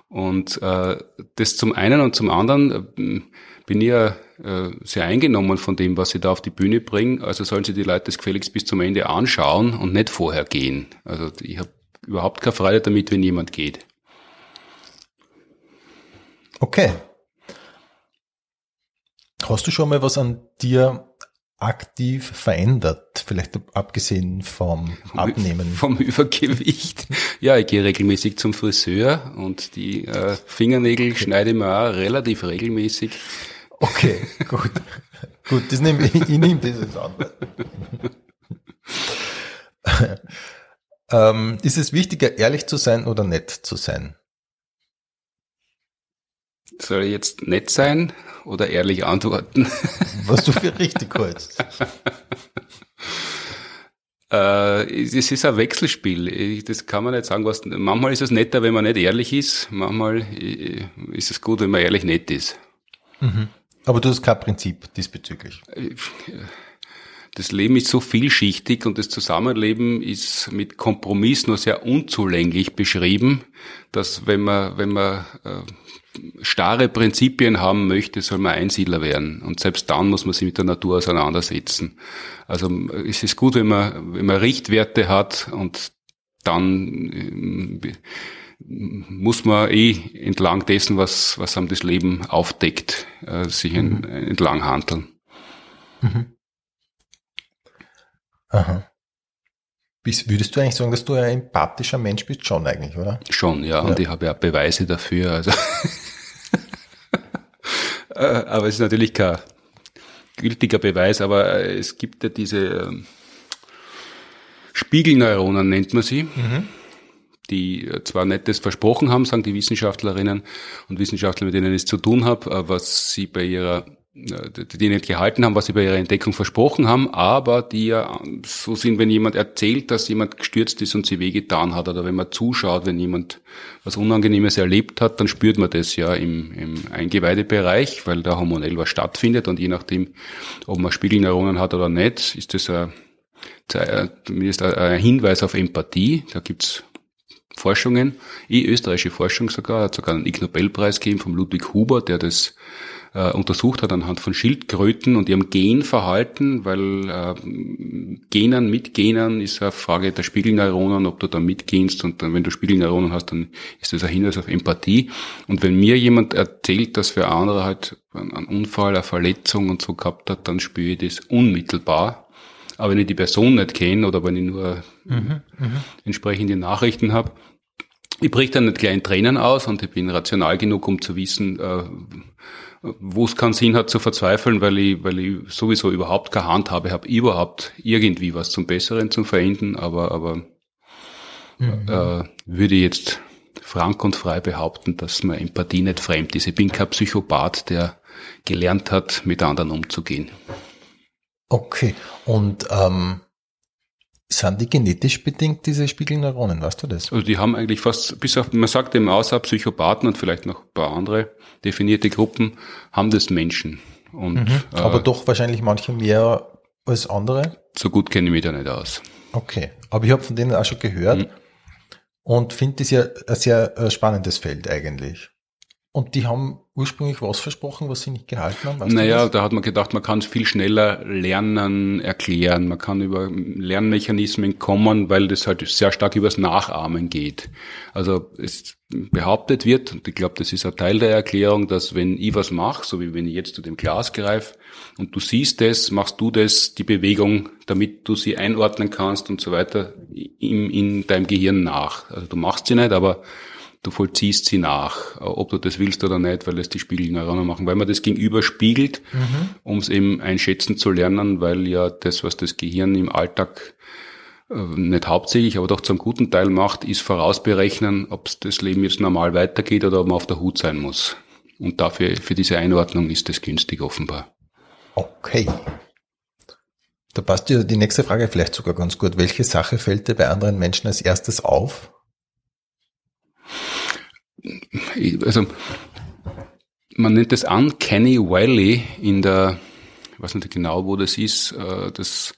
Und äh, das zum einen und zum anderen äh, bin ich ja äh, sehr eingenommen von dem, was sie da auf die Bühne bringen. Also sollen sie die Leute das gefälligst bis zum Ende anschauen und nicht vorher gehen. Also ich habe überhaupt keine Freude damit, wenn jemand geht. Okay. Hast du schon mal was an dir aktiv verändert? Vielleicht abgesehen vom Abnehmen. Vom Übergewicht. Ja, ich gehe regelmäßig zum Friseur und die äh, Fingernägel schneide ich mir auch relativ regelmäßig. Okay, gut. gut, das nehme ich, ich nehme das jetzt an. ähm, ist es wichtiger, ehrlich zu sein oder nett zu sein? Soll ich jetzt nett sein oder ehrlich antworten? Was du für richtig hältst. Äh, es ist ein Wechselspiel. Das kann man nicht sagen. Was, manchmal ist es netter, wenn man nicht ehrlich ist. Manchmal äh, ist es gut, wenn man ehrlich nett ist. Mhm. Aber du hast kein Prinzip diesbezüglich. Das Leben ist so vielschichtig und das Zusammenleben ist mit Kompromiss nur sehr unzulänglich beschrieben, dass wenn man, wenn man äh, starre Prinzipien haben möchte, soll man Einsiedler werden. Und selbst dann muss man sich mit der Natur auseinandersetzen. Also es ist gut, wenn man, wenn man Richtwerte hat und dann äh, muss man eh entlang dessen, was, was einem das Leben aufdeckt, äh, sich mhm. entlang handeln. Mhm. Aha. Bist, würdest du eigentlich sagen, dass du ein empathischer Mensch bist? Schon eigentlich, oder? Schon, ja. ja. Und ich habe ja Beweise dafür. Also äh, aber es ist natürlich kein gültiger Beweis, aber es gibt ja diese ähm, Spiegelneuronen, nennt man sie. Mhm die zwar nettes versprochen haben, sagen die Wissenschaftlerinnen und Wissenschaftler, mit denen ich es zu tun habe, was sie bei ihrer die nicht gehalten haben, was sie bei ihrer Entdeckung versprochen haben, aber die ja so sind, wenn jemand erzählt, dass jemand gestürzt ist und sie wehgetan hat, oder wenn man zuschaut, wenn jemand was Unangenehmes erlebt hat, dann spürt man das ja im, im Eingeweidebereich, weil da hormonell was stattfindet und je nachdem, ob man Spiegelneuronen hat oder nicht, ist das ein, zumindest ein Hinweis auf Empathie. Da gibt's Forschungen, eh österreichische Forschung sogar, hat sogar einen Ig Nobelpreis gegeben von Ludwig Huber, der das äh, untersucht hat anhand von Schildkröten und ihrem Genverhalten, weil äh, Genen mit Genen ist eine Frage der Spiegelneuronen, ob du da mitgenst und dann, wenn du Spiegelneuronen hast, dann ist das ein Hinweis auf Empathie. Und wenn mir jemand erzählt, dass für andere halt einen Unfall, eine Verletzung und so gehabt hat, dann spüre ich das unmittelbar. Aber wenn ich die Person nicht kenne oder wenn ich nur mhm, mhm. entsprechende Nachrichten habe, ich brich dann nicht gleich in Tränen aus und ich bin rational genug, um zu wissen, äh, wo es keinen Sinn hat zu verzweifeln, weil ich, weil ich sowieso überhaupt keine Hand habe, habe überhaupt irgendwie was zum Besseren zu verändern, aber, aber mhm. äh, würde jetzt frank und frei behaupten, dass mir Empathie nicht fremd ist. Ich bin kein Psychopath, der gelernt hat, mit anderen umzugehen. Okay, und ähm, sind die genetisch bedingt, diese Spiegelneuronen, weißt du das? Also die haben eigentlich fast, bis auf, man sagt eben außer Psychopathen und vielleicht noch ein paar andere definierte Gruppen, haben das Menschen. Und, mhm. Aber äh, doch wahrscheinlich manche mehr als andere? So gut kenne ich mich da nicht aus. Okay, aber ich habe von denen auch schon gehört mhm. und finde das ja ein sehr äh, spannendes Feld eigentlich. Und die haben ursprünglich was versprochen, was sie nicht gehalten haben? Weißt naja, da hat man gedacht, man kann viel schneller lernen, erklären. Man kann über Lernmechanismen kommen, weil das halt sehr stark übers Nachahmen geht. Also es behauptet wird, und ich glaube, das ist ein Teil der Erklärung, dass wenn ich was mache, so wie wenn ich jetzt zu dem Glas greife und du siehst das, machst du das, die Bewegung, damit du sie einordnen kannst und so weiter, in, in deinem Gehirn nach. Also du machst sie nicht, aber du vollziehst sie nach, ob du das willst oder nicht, weil es die Spiegelneuronen machen, weil man das Gegenüber spiegelt, mhm. um es eben einschätzen zu lernen, weil ja das, was das Gehirn im Alltag äh, nicht hauptsächlich, aber doch zum guten Teil macht, ist vorausberechnen, ob das Leben jetzt normal weitergeht oder ob man auf der Hut sein muss. Und dafür, für diese Einordnung ist das günstig offenbar. Okay. Da passt dir die nächste Frage vielleicht sogar ganz gut. Welche Sache fällt dir bei anderen Menschen als erstes auf? Also man nennt das Uncanny Valley in der, ich weiß nicht genau, wo das ist, äh, das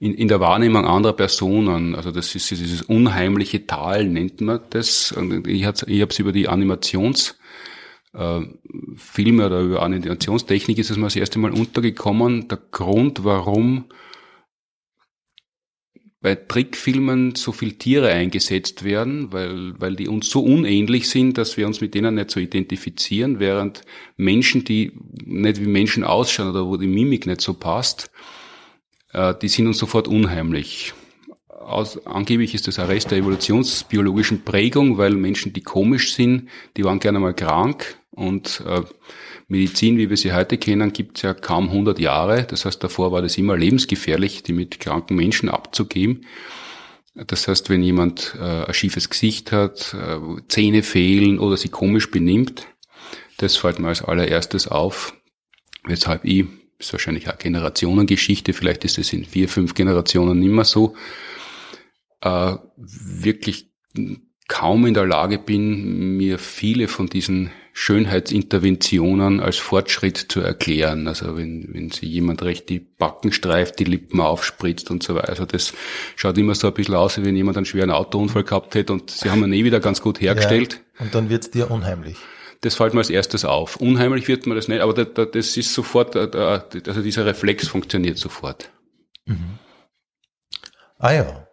in, in der Wahrnehmung anderer Personen, also das ist dieses unheimliche Tal, nennt man das. Ich habe es über die Animationsfilme äh, oder über Animationstechnik ist es mir das erste Mal untergekommen. Der Grund, warum bei Trickfilmen so viel Tiere eingesetzt werden, weil, weil die uns so unähnlich sind, dass wir uns mit denen nicht so identifizieren, während Menschen, die nicht wie Menschen ausschauen oder wo die Mimik nicht so passt, äh, die sind uns sofort unheimlich. Aus, angeblich ist das ein Rest der evolutionsbiologischen Prägung, weil Menschen, die komisch sind, die waren gerne mal krank und äh, Medizin, wie wir sie heute kennen, gibt es ja kaum 100 Jahre. Das heißt, davor war das immer lebensgefährlich, die mit kranken Menschen abzugeben. Das heißt, wenn jemand äh, ein schiefes Gesicht hat, äh, Zähne fehlen oder sich komisch benimmt, das fällt mir als allererstes auf, weshalb ich, ist wahrscheinlich auch Generationengeschichte, vielleicht ist es in vier, fünf Generationen nicht mehr so, äh, wirklich kaum in der Lage bin, mir viele von diesen Schönheitsinterventionen als Fortschritt zu erklären. Also wenn, wenn sie jemand recht die Backen streift, die Lippen aufspritzt und so weiter. Also das schaut immer so ein bisschen aus, wie wenn jemand einen schweren Autounfall gehabt hätte und sie haben ihn eh wieder ganz gut hergestellt. Ja, und dann wird's dir unheimlich. Das fällt mir als erstes auf. Unheimlich wird mir das nicht, aber das ist sofort, also dieser Reflex funktioniert sofort. Mhm. Ah ja.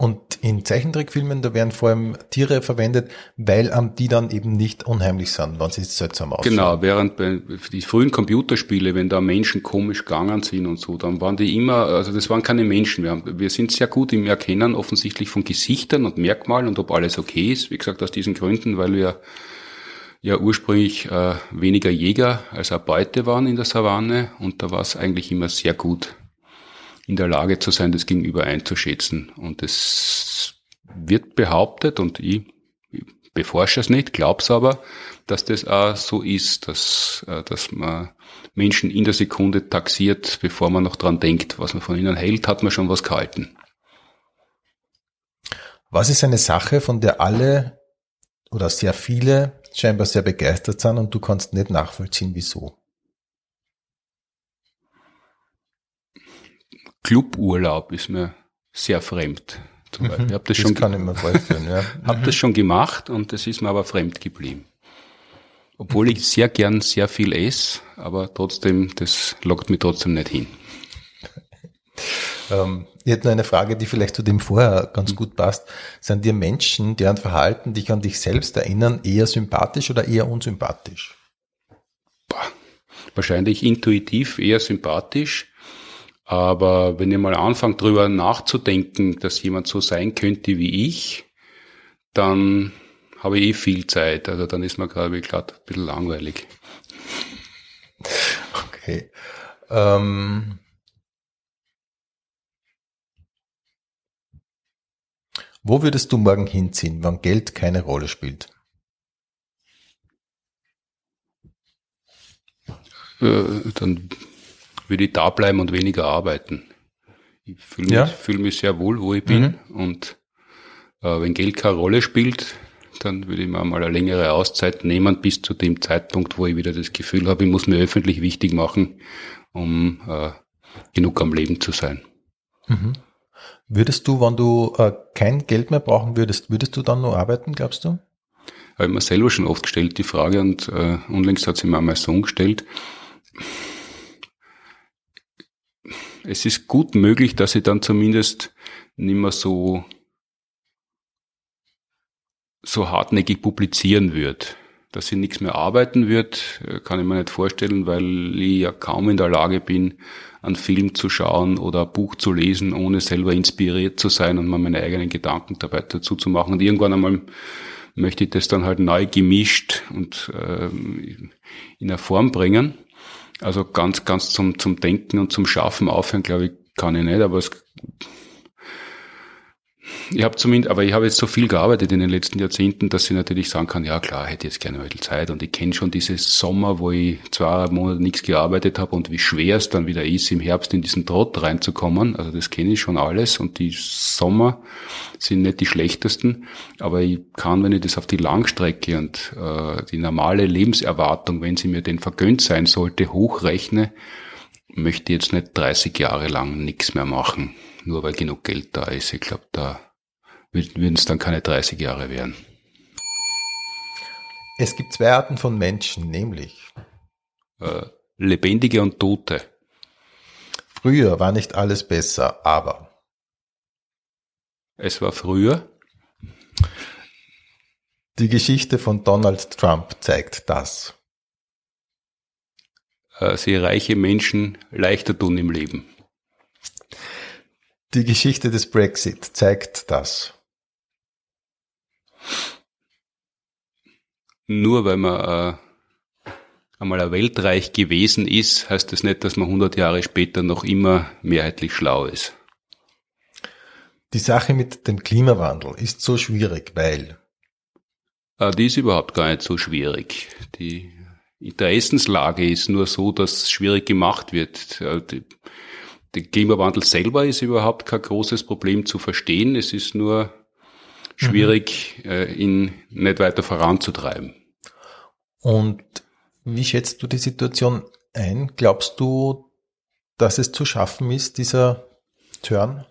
Und in Zeichentrickfilmen, da werden vor allem Tiere verwendet, weil ähm, die dann eben nicht unheimlich sind, wenn sie seltsam aussehen. Genau, während bei die frühen Computerspiele, wenn da Menschen komisch gegangen sind und so, dann waren die immer, also das waren keine Menschen. Wir, haben, wir sind sehr gut im Erkennen offensichtlich von Gesichtern und Merkmalen und ob alles okay ist. Wie gesagt, aus diesen Gründen, weil wir ja ursprünglich äh, weniger Jäger als auch Beute waren in der Savanne und da war es eigentlich immer sehr gut in der Lage zu sein, das Gegenüber einzuschätzen. Und es wird behauptet, und ich, beforsche es nicht, glaub's aber, dass das auch so ist, dass, äh, dass man Menschen in der Sekunde taxiert, bevor man noch dran denkt, was man von ihnen hält, hat man schon was gehalten. Was ist eine Sache, von der alle oder sehr viele scheinbar sehr begeistert sind und du kannst nicht nachvollziehen, wieso? Cluburlaub ist mir sehr fremd. Zum Beispiel. Ich hab das, das schon kann ich mir vorstellen, ja. Hab das schon gemacht und das ist mir aber fremd geblieben. Obwohl ich sehr gern sehr viel esse, aber trotzdem, das lockt mich trotzdem nicht hin. Ähm, ich hätte noch eine Frage, die vielleicht zu dem vorher ganz gut passt. Sind dir Menschen, deren Verhalten dich an dich selbst erinnern, eher sympathisch oder eher unsympathisch? Boah, wahrscheinlich intuitiv eher sympathisch. Aber wenn ihr mal anfangt, drüber nachzudenken, dass jemand so sein könnte wie ich, dann habe ich eh viel Zeit. Also dann ist mir gerade gerade ein bisschen langweilig. Okay. Ähm Wo würdest du morgen hinziehen, wann Geld keine Rolle spielt? Äh, dann würde ich da bleiben und weniger arbeiten. Ich fühle mich, ja. fühl mich sehr wohl, wo ich bin. Mhm. Und äh, wenn Geld keine Rolle spielt, dann würde ich mir mal eine längere Auszeit nehmen, bis zu dem Zeitpunkt, wo ich wieder das Gefühl habe, ich muss mir öffentlich wichtig machen, um äh, genug am Leben zu sein. Mhm. Würdest du, wenn du äh, kein Geld mehr brauchen würdest, würdest du dann noch arbeiten, glaubst du? Habe ich mir selber schon oft gestellt, die Frage, und äh, unlängst hat sie mir mein Sohn gestellt. Es ist gut möglich, dass ich dann zumindest nicht mehr so, so hartnäckig publizieren würde. Dass ich nichts mehr arbeiten wird, äh, kann ich mir nicht vorstellen, weil ich ja kaum in der Lage bin, einen Film zu schauen oder ein Buch zu lesen, ohne selber inspiriert zu sein und mal meine eigenen Gedanken dabei dazu zu machen. Und irgendwann einmal möchte ich das dann halt neu gemischt und äh, in eine Form bringen. Also ganz, ganz zum, zum Denken und zum Schaffen aufhören, glaube ich, kann ich nicht, aber es ich habe zumindest, aber ich habe jetzt so viel gearbeitet in den letzten Jahrzehnten, dass ich natürlich sagen kann, ja klar, hätte jetzt gerne bisschen Zeit. Und ich kenne schon diese Sommer, wo ich zwei Monate nichts gearbeitet habe und wie schwer es dann wieder ist, im Herbst in diesen Trott reinzukommen. Also das kenne ich schon alles. Und die Sommer sind nicht die schlechtesten, aber ich kann, wenn ich das auf die Langstrecke und äh, die normale Lebenserwartung, wenn sie mir denn vergönnt sein sollte, hochrechne, möchte jetzt nicht 30 Jahre lang nichts mehr machen, nur weil genug Geld da ist. Ich glaube, da würden es dann keine 30 Jahre werden. Es gibt zwei Arten von Menschen, nämlich äh, Lebendige und Tote. Früher war nicht alles besser, aber es war früher. Die Geschichte von Donald Trump zeigt das. Äh, sie reiche Menschen leichter tun im Leben. Die Geschichte des Brexit zeigt das. Nur weil man äh, einmal ein Weltreich gewesen ist, heißt das nicht, dass man 100 Jahre später noch immer mehrheitlich schlau ist. Die Sache mit dem Klimawandel ist so schwierig, weil äh, die ist überhaupt gar nicht so schwierig. Die Interessenslage ist nur so, dass schwierig gemacht wird. Äh, die, der Klimawandel selber ist überhaupt kein großes Problem zu verstehen. Es ist nur schwierig, mhm. äh, ihn nicht weiter voranzutreiben. Und wie schätzt du die Situation ein? Glaubst du, dass es zu schaffen ist, dieser Turn?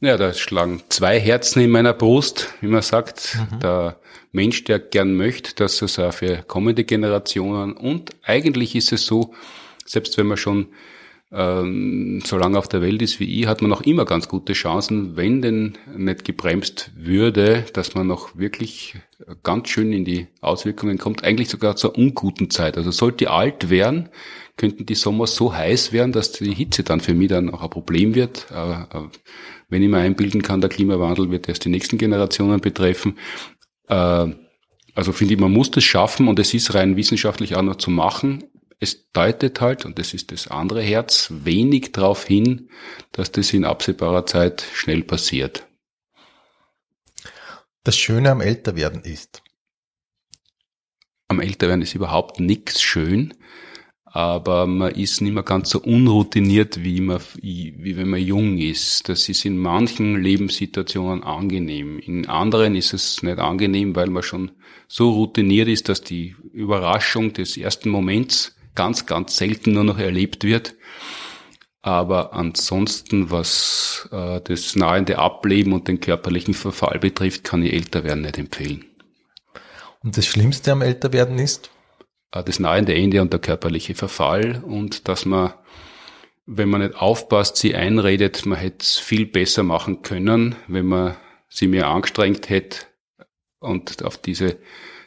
Ja, da schlagen zwei Herzen in meiner Brust, wie man sagt. Mhm. Der Mensch, der gern möchte, dass es auch für kommende Generationen und eigentlich ist es so, selbst wenn man schon ähm, so lange auf der Welt ist wie ich, hat man noch immer ganz gute Chancen, wenn denn nicht gebremst würde, dass man noch wirklich ganz schön in die Auswirkungen kommt, eigentlich sogar zur unguten Zeit. Also sollte die alt werden, könnten die Sommer so heiß werden, dass die Hitze dann für mich dann auch ein Problem wird. Aber wenn ich mir einbilden kann, der Klimawandel wird erst die nächsten Generationen betreffen. Äh, also finde ich, man muss das schaffen und es ist rein wissenschaftlich auch noch zu machen es deutet halt, und das ist das andere Herz, wenig darauf hin, dass das in absehbarer Zeit schnell passiert. Das Schöne am Älterwerden ist, am Älterwerden ist überhaupt nichts schön, aber man ist nicht mehr ganz so unroutiniert, wie, man, wie wenn man jung ist. Das ist in manchen Lebenssituationen angenehm. In anderen ist es nicht angenehm, weil man schon so routiniert ist, dass die Überraschung des ersten Moments ganz, ganz selten nur noch erlebt wird. Aber ansonsten, was äh, das nahende Ableben und den körperlichen Verfall betrifft, kann ich älter werden nicht empfehlen. Und das Schlimmste am Älterwerden ist? Äh, das nahende Ende und der körperliche Verfall und dass man, wenn man nicht aufpasst, sie einredet, man hätte es viel besser machen können, wenn man sie mehr angestrengt hätte und auf diese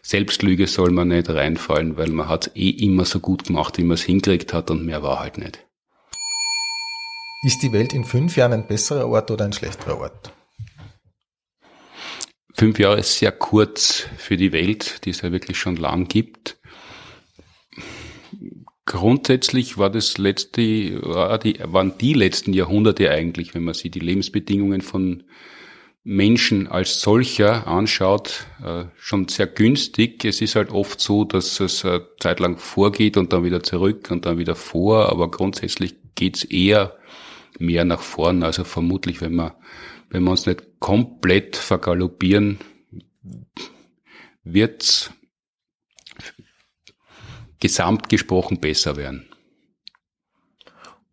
Selbstlüge soll man nicht reinfallen, weil man hat es eh immer so gut gemacht, wie man es hinkriegt hat und mehr war halt nicht. Ist die Welt in fünf Jahren ein besserer Ort oder ein schlechterer Ort? Fünf Jahre ist sehr kurz für die Welt, die es ja wirklich schon lang gibt grundsätzlich war das letzte, waren die letzten Jahrhunderte eigentlich, wenn man sich die Lebensbedingungen von Menschen als solcher anschaut, äh, schon sehr günstig. Es ist halt oft so, dass es eine Zeit lang vorgeht und dann wieder zurück und dann wieder vor, aber grundsätzlich geht's eher mehr nach vorn. Also vermutlich, wenn wir, wenn wir uns nicht komplett vergaloppieren, wird's gesamt gesprochen besser werden.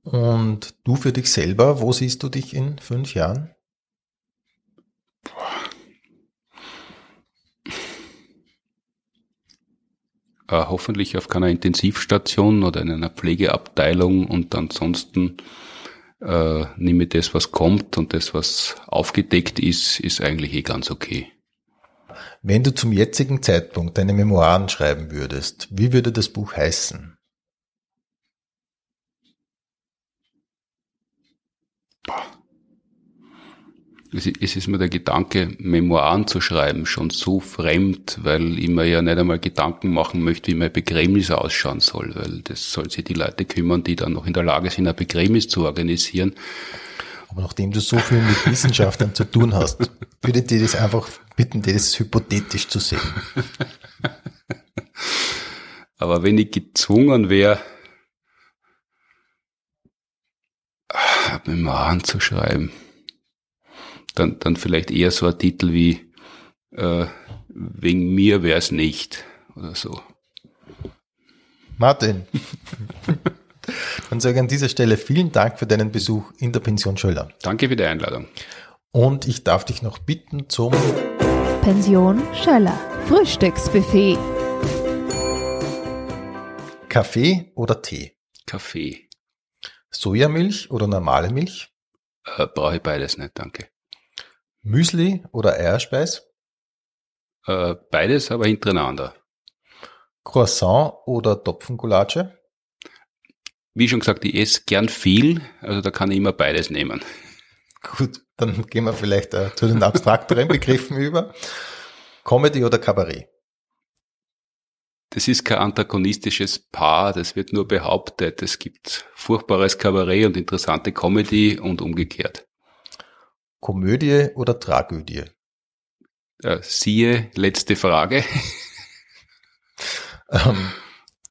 Und du für dich selber, wo siehst du dich in fünf Jahren? Äh, hoffentlich auf keiner Intensivstation oder in einer Pflegeabteilung und ansonsten äh, nehme das, was kommt und das, was aufgedeckt ist, ist eigentlich eh ganz okay. Wenn du zum jetzigen Zeitpunkt deine Memoiren schreiben würdest, wie würde das Buch heißen? Es ist mir der Gedanke, Memoiren zu schreiben, schon so fremd, weil ich mir ja nicht einmal Gedanken machen möchte, wie mein Begräbnis ausschauen soll, weil das soll sich die Leute kümmern, die dann noch in der Lage sind, ein Begräbnis zu organisieren. Aber nachdem du so viel mit Wissenschaftlern zu tun hast, würde ich dir das einfach bitten, dir das hypothetisch zu sehen. Aber wenn ich gezwungen wäre, mir mal anzuschreiben, dann, dann vielleicht eher so ein Titel wie äh, Wegen mir wäre es nicht oder so. Martin. Dann sage ich an dieser Stelle vielen Dank für deinen Besuch in der Pension Schöller. Danke für die Einladung. Und ich darf dich noch bitten zum Pension Schöller Frühstücksbuffet. Kaffee oder Tee? Kaffee. Sojamilch oder normale Milch? Äh, Brauche ich beides nicht, danke. Müsli oder Eierspeis? Äh, beides, aber hintereinander. Croissant oder Topfengulatsche? Wie schon gesagt, ich esse gern viel, also da kann ich immer beides nehmen. Gut, dann gehen wir vielleicht äh, zu den abstrakteren Begriffen über. Comedy oder Kabarett? Das ist kein antagonistisches Paar, das wird nur behauptet. Es gibt furchtbares Kabarett und interessante Comedy und umgekehrt. Komödie oder Tragödie? Äh, siehe letzte Frage. ähm,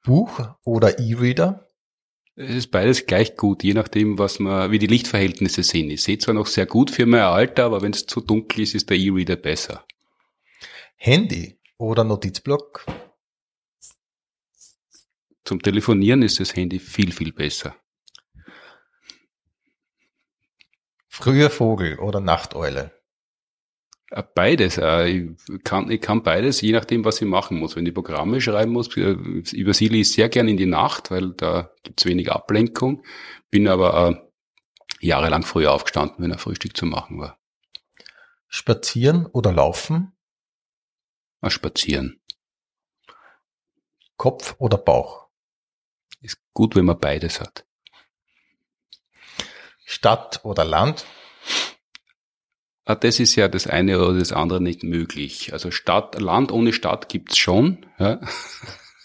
Buch oder E-Reader? Es ist beides gleich gut, je nachdem, was man, wie die Lichtverhältnisse sind. Ich sehe zwar noch sehr gut für mein Alter, aber wenn es zu dunkel ist, ist der E-Reader besser. Handy oder Notizblock? Zum Telefonieren ist das Handy viel, viel besser. Früher Vogel oder Nachteule? Äh, beides. Äh, ich kann, ich kann beides, je nachdem, was ich machen muss. Wenn ich Programme schreiben muss, äh, übersiedle ich sehr gern in die Nacht, weil da gibt's wenig Ablenkung. Bin aber jahrelang früher aufgestanden, wenn ein Frühstück zu machen war. Spazieren oder laufen? Spazieren. Kopf oder Bauch? Ist gut, wenn man beides hat. Stadt oder Land? Ah, das ist ja das eine oder das andere nicht möglich. Also Stadt, Land ohne Stadt gibt's schon, ja.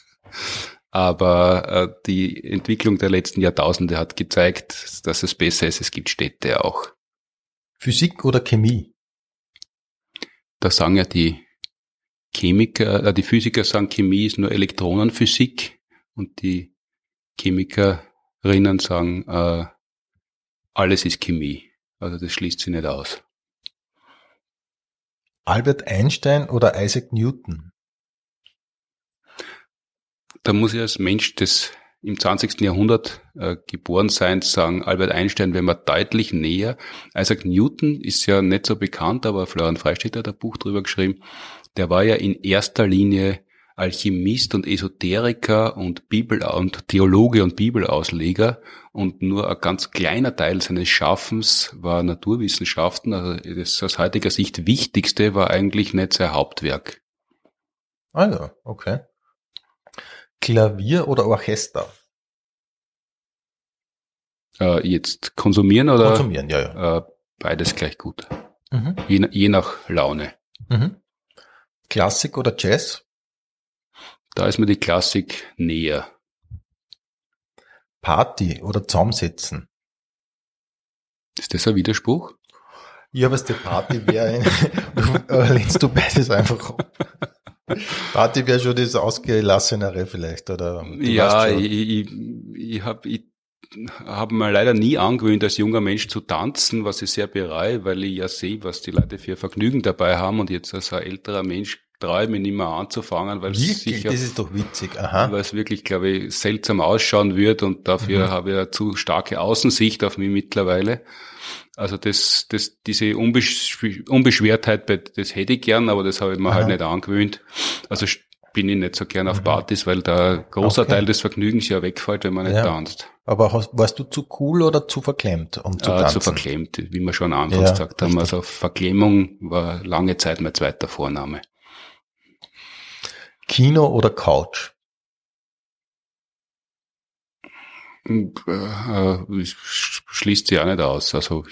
aber äh, die Entwicklung der letzten Jahrtausende hat gezeigt, dass es besser ist, es gibt Städte auch. Physik oder Chemie? Da sagen ja die Chemiker, äh, die Physiker sagen, Chemie ist nur Elektronenphysik und die Chemikerinnen sagen, äh, alles ist Chemie. Also das schließt sich nicht aus. Albert Einstein oder Isaac Newton? Da muss ich als Mensch des im 20. Jahrhundert äh, geboren sein, sagen Albert Einstein, wenn man deutlich näher. Isaac Newton ist ja nicht so bekannt, aber Florian Freistedt hat ein Buch drüber geschrieben. Der war ja in erster Linie Alchemist und Esoteriker und Bibel und Theologe und Bibelausleger und nur ein ganz kleiner Teil seines Schaffens war Naturwissenschaften. Also das aus heutiger Sicht Wichtigste war eigentlich nicht sein Hauptwerk. Also, okay. Klavier oder Orchester? Äh, jetzt konsumieren oder? Konsumieren, ja, ja. Äh, beides gleich gut. Mhm. Je, je, nach Laune. Mhm. Klassik oder Jazz? Da ist mir die Klassik näher. Party oder zusammensetzen? Ist das ein Widerspruch? Ja, was die Party wäre, lehnst du beides einfach ab. Party wäre schon das Ausgelassenere vielleicht, oder? ja, ich, ich, ich habe ich hab mir leider nie angewöhnt, als junger Mensch zu tanzen, was ich sehr bereue, weil ich ja sehe, was die Leute für Vergnügen dabei haben und jetzt als ein älterer Mensch traue ich mich nicht mehr anzufangen, weil es sicher, das ist doch witzig, aha. weil es wirklich, glaube ich, seltsam ausschauen wird und dafür mhm. habe ich eine zu starke Außensicht auf mich mittlerweile. Also das, das, diese Unbesch Unbeschwertheit, das hätte ich gern, aber das habe ich mir halt Aha. halt nicht angewöhnt. Also bin ich nicht so gern auf mhm. Partys, weil da großer okay. Teil des Vergnügens ja wegfällt, wenn man nicht ja. tanzt. Aber hast, warst du zu cool oder zu verklemmt, um zu äh, tanzen? Zu verklemmt, wie wir schon anfangs ja, gesagt haben. Also Verklemmung war lange Zeit mein zweiter Vorname. Kino oder Couch? Hm, äh, schließt sich auch nicht aus. Also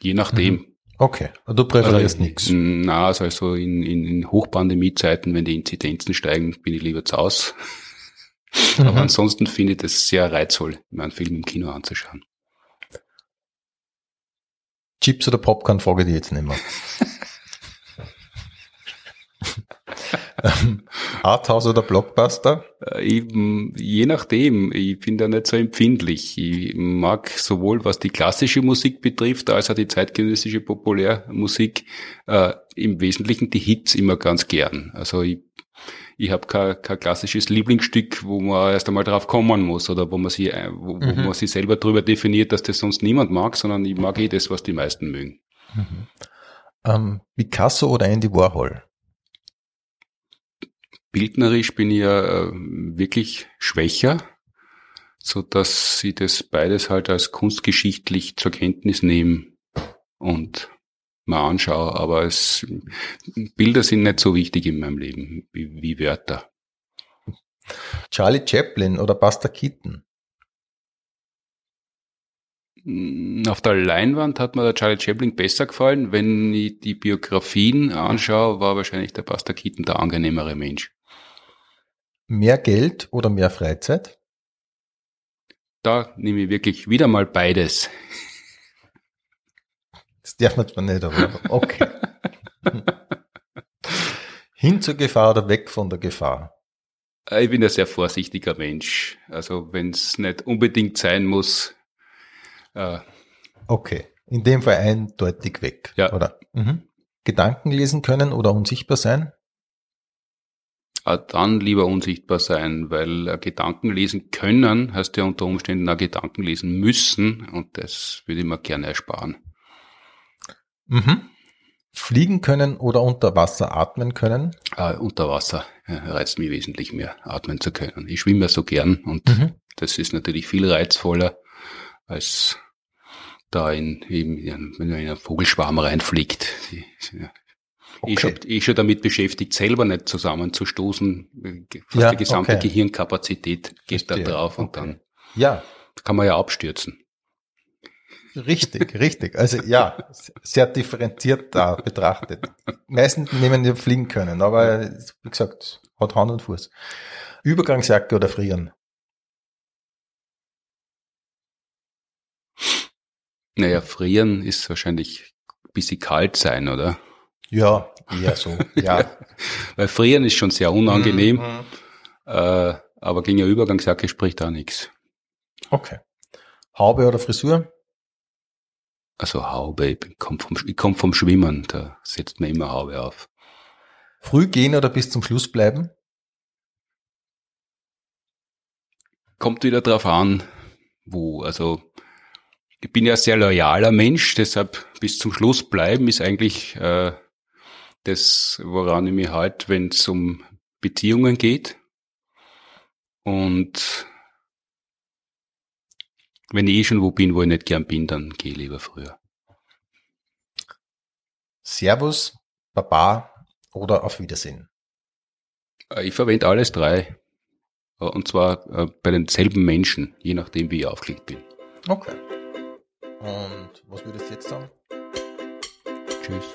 je nachdem. Mhm. Okay, du präferierst also, nichts. Na, also in, in, in Hochpandemie-Zeiten, wenn die Inzidenzen steigen, bin ich lieber zu Hause. Mhm. Aber ansonsten finde ich das sehr reizvoll, mir einen Film im Kino anzuschauen. Chips oder Popcorn frage ich jetzt nicht mehr. Arthouse oder Blockbuster? Äh, ich, je nachdem. Ich bin da nicht so empfindlich. Ich mag sowohl was die klassische Musik betrifft, als auch die zeitgenössische Populärmusik äh, im Wesentlichen die Hits immer ganz gern. Also ich, ich habe kein, kein klassisches Lieblingsstück, wo man erst einmal drauf kommen muss oder wo man sich, äh, wo, mhm. wo man sich selber darüber definiert, dass das sonst niemand mag, sondern ich mag eh das, was die meisten mögen. Mhm. Ähm, Picasso oder Andy Warhol? Bildnerisch bin ich ja äh, wirklich schwächer, so dass ich das beides halt als kunstgeschichtlich zur Kenntnis nehme und mal anschaue. Aber es, Bilder sind nicht so wichtig in meinem Leben wie, wie Wörter. Charlie Chaplin oder Buster Keaton? Mm, auf der Leinwand hat mir der Charlie Chaplin besser gefallen. Wenn ich die Biografien anschaue, war wahrscheinlich der Buster Keaton der angenehmere Mensch. Mehr Geld oder mehr Freizeit? Da nehme ich wirklich wieder mal beides. Das darf man zwar nicht, aber okay. Hin zur Gefahr oder weg von der Gefahr? Ich bin ein sehr vorsichtiger Mensch. Also wenn es nicht unbedingt sein muss. Äh, okay, in dem Fall eindeutig weg. Ja. Oder? Mhm. Gedanken lesen können oder unsichtbar sein? Dann lieber unsichtbar sein, weil äh, Gedanken lesen können, heißt ja unter Umständen auch Gedanken lesen müssen und das würde ich mir gerne ersparen. Mhm. Fliegen können oder unter Wasser atmen können? Äh, unter Wasser ja, reizt mich wesentlich mehr, atmen zu können. Ich schwimme so gern und mhm. das ist natürlich viel reizvoller als da in, eben, wenn man in einen Vogelschwarm reinfliegt. Die, ja, Okay. Ich, schon, ich schon damit beschäftigt, selber nicht zusammenzustoßen. Fast ja, die gesamte okay. Gehirnkapazität geht Verstehe. da drauf und dann ja. kann man ja abstürzen. Richtig, richtig. Also ja, sehr differenziert da betrachtet. Meistens nehmen die fliegen können, aber wie gesagt, hat Hand und Fuß. Übergangsjacke oder frieren? Naja, frieren ist wahrscheinlich ein bisschen kalt sein, oder? Ja, eher so, ja. Weil frieren ist schon sehr unangenehm, mhm. äh, aber gegen eine Übergangsjacke spricht da nichts. Okay. Haube oder Frisur? Also Haube, ich komme vom, ich komm vom Schwimmen, da setzt man immer Haube auf. Früh gehen oder bis zum Schluss bleiben? Kommt wieder drauf an, wo. Also ich bin ja sehr loyaler Mensch, deshalb bis zum Schluss bleiben ist eigentlich äh, das, woran ich mich halt, wenn es um Beziehungen geht. Und wenn ich eh schon wo bin, wo ich nicht gern bin, dann gehe ich lieber früher. Servus, Baba oder auf Wiedersehen? Äh, ich verwende alles drei. Äh, und zwar äh, bei denselben Menschen, je nachdem, wie ich aufgelegt bin. Okay. Und was würdest du jetzt sagen? Tschüss.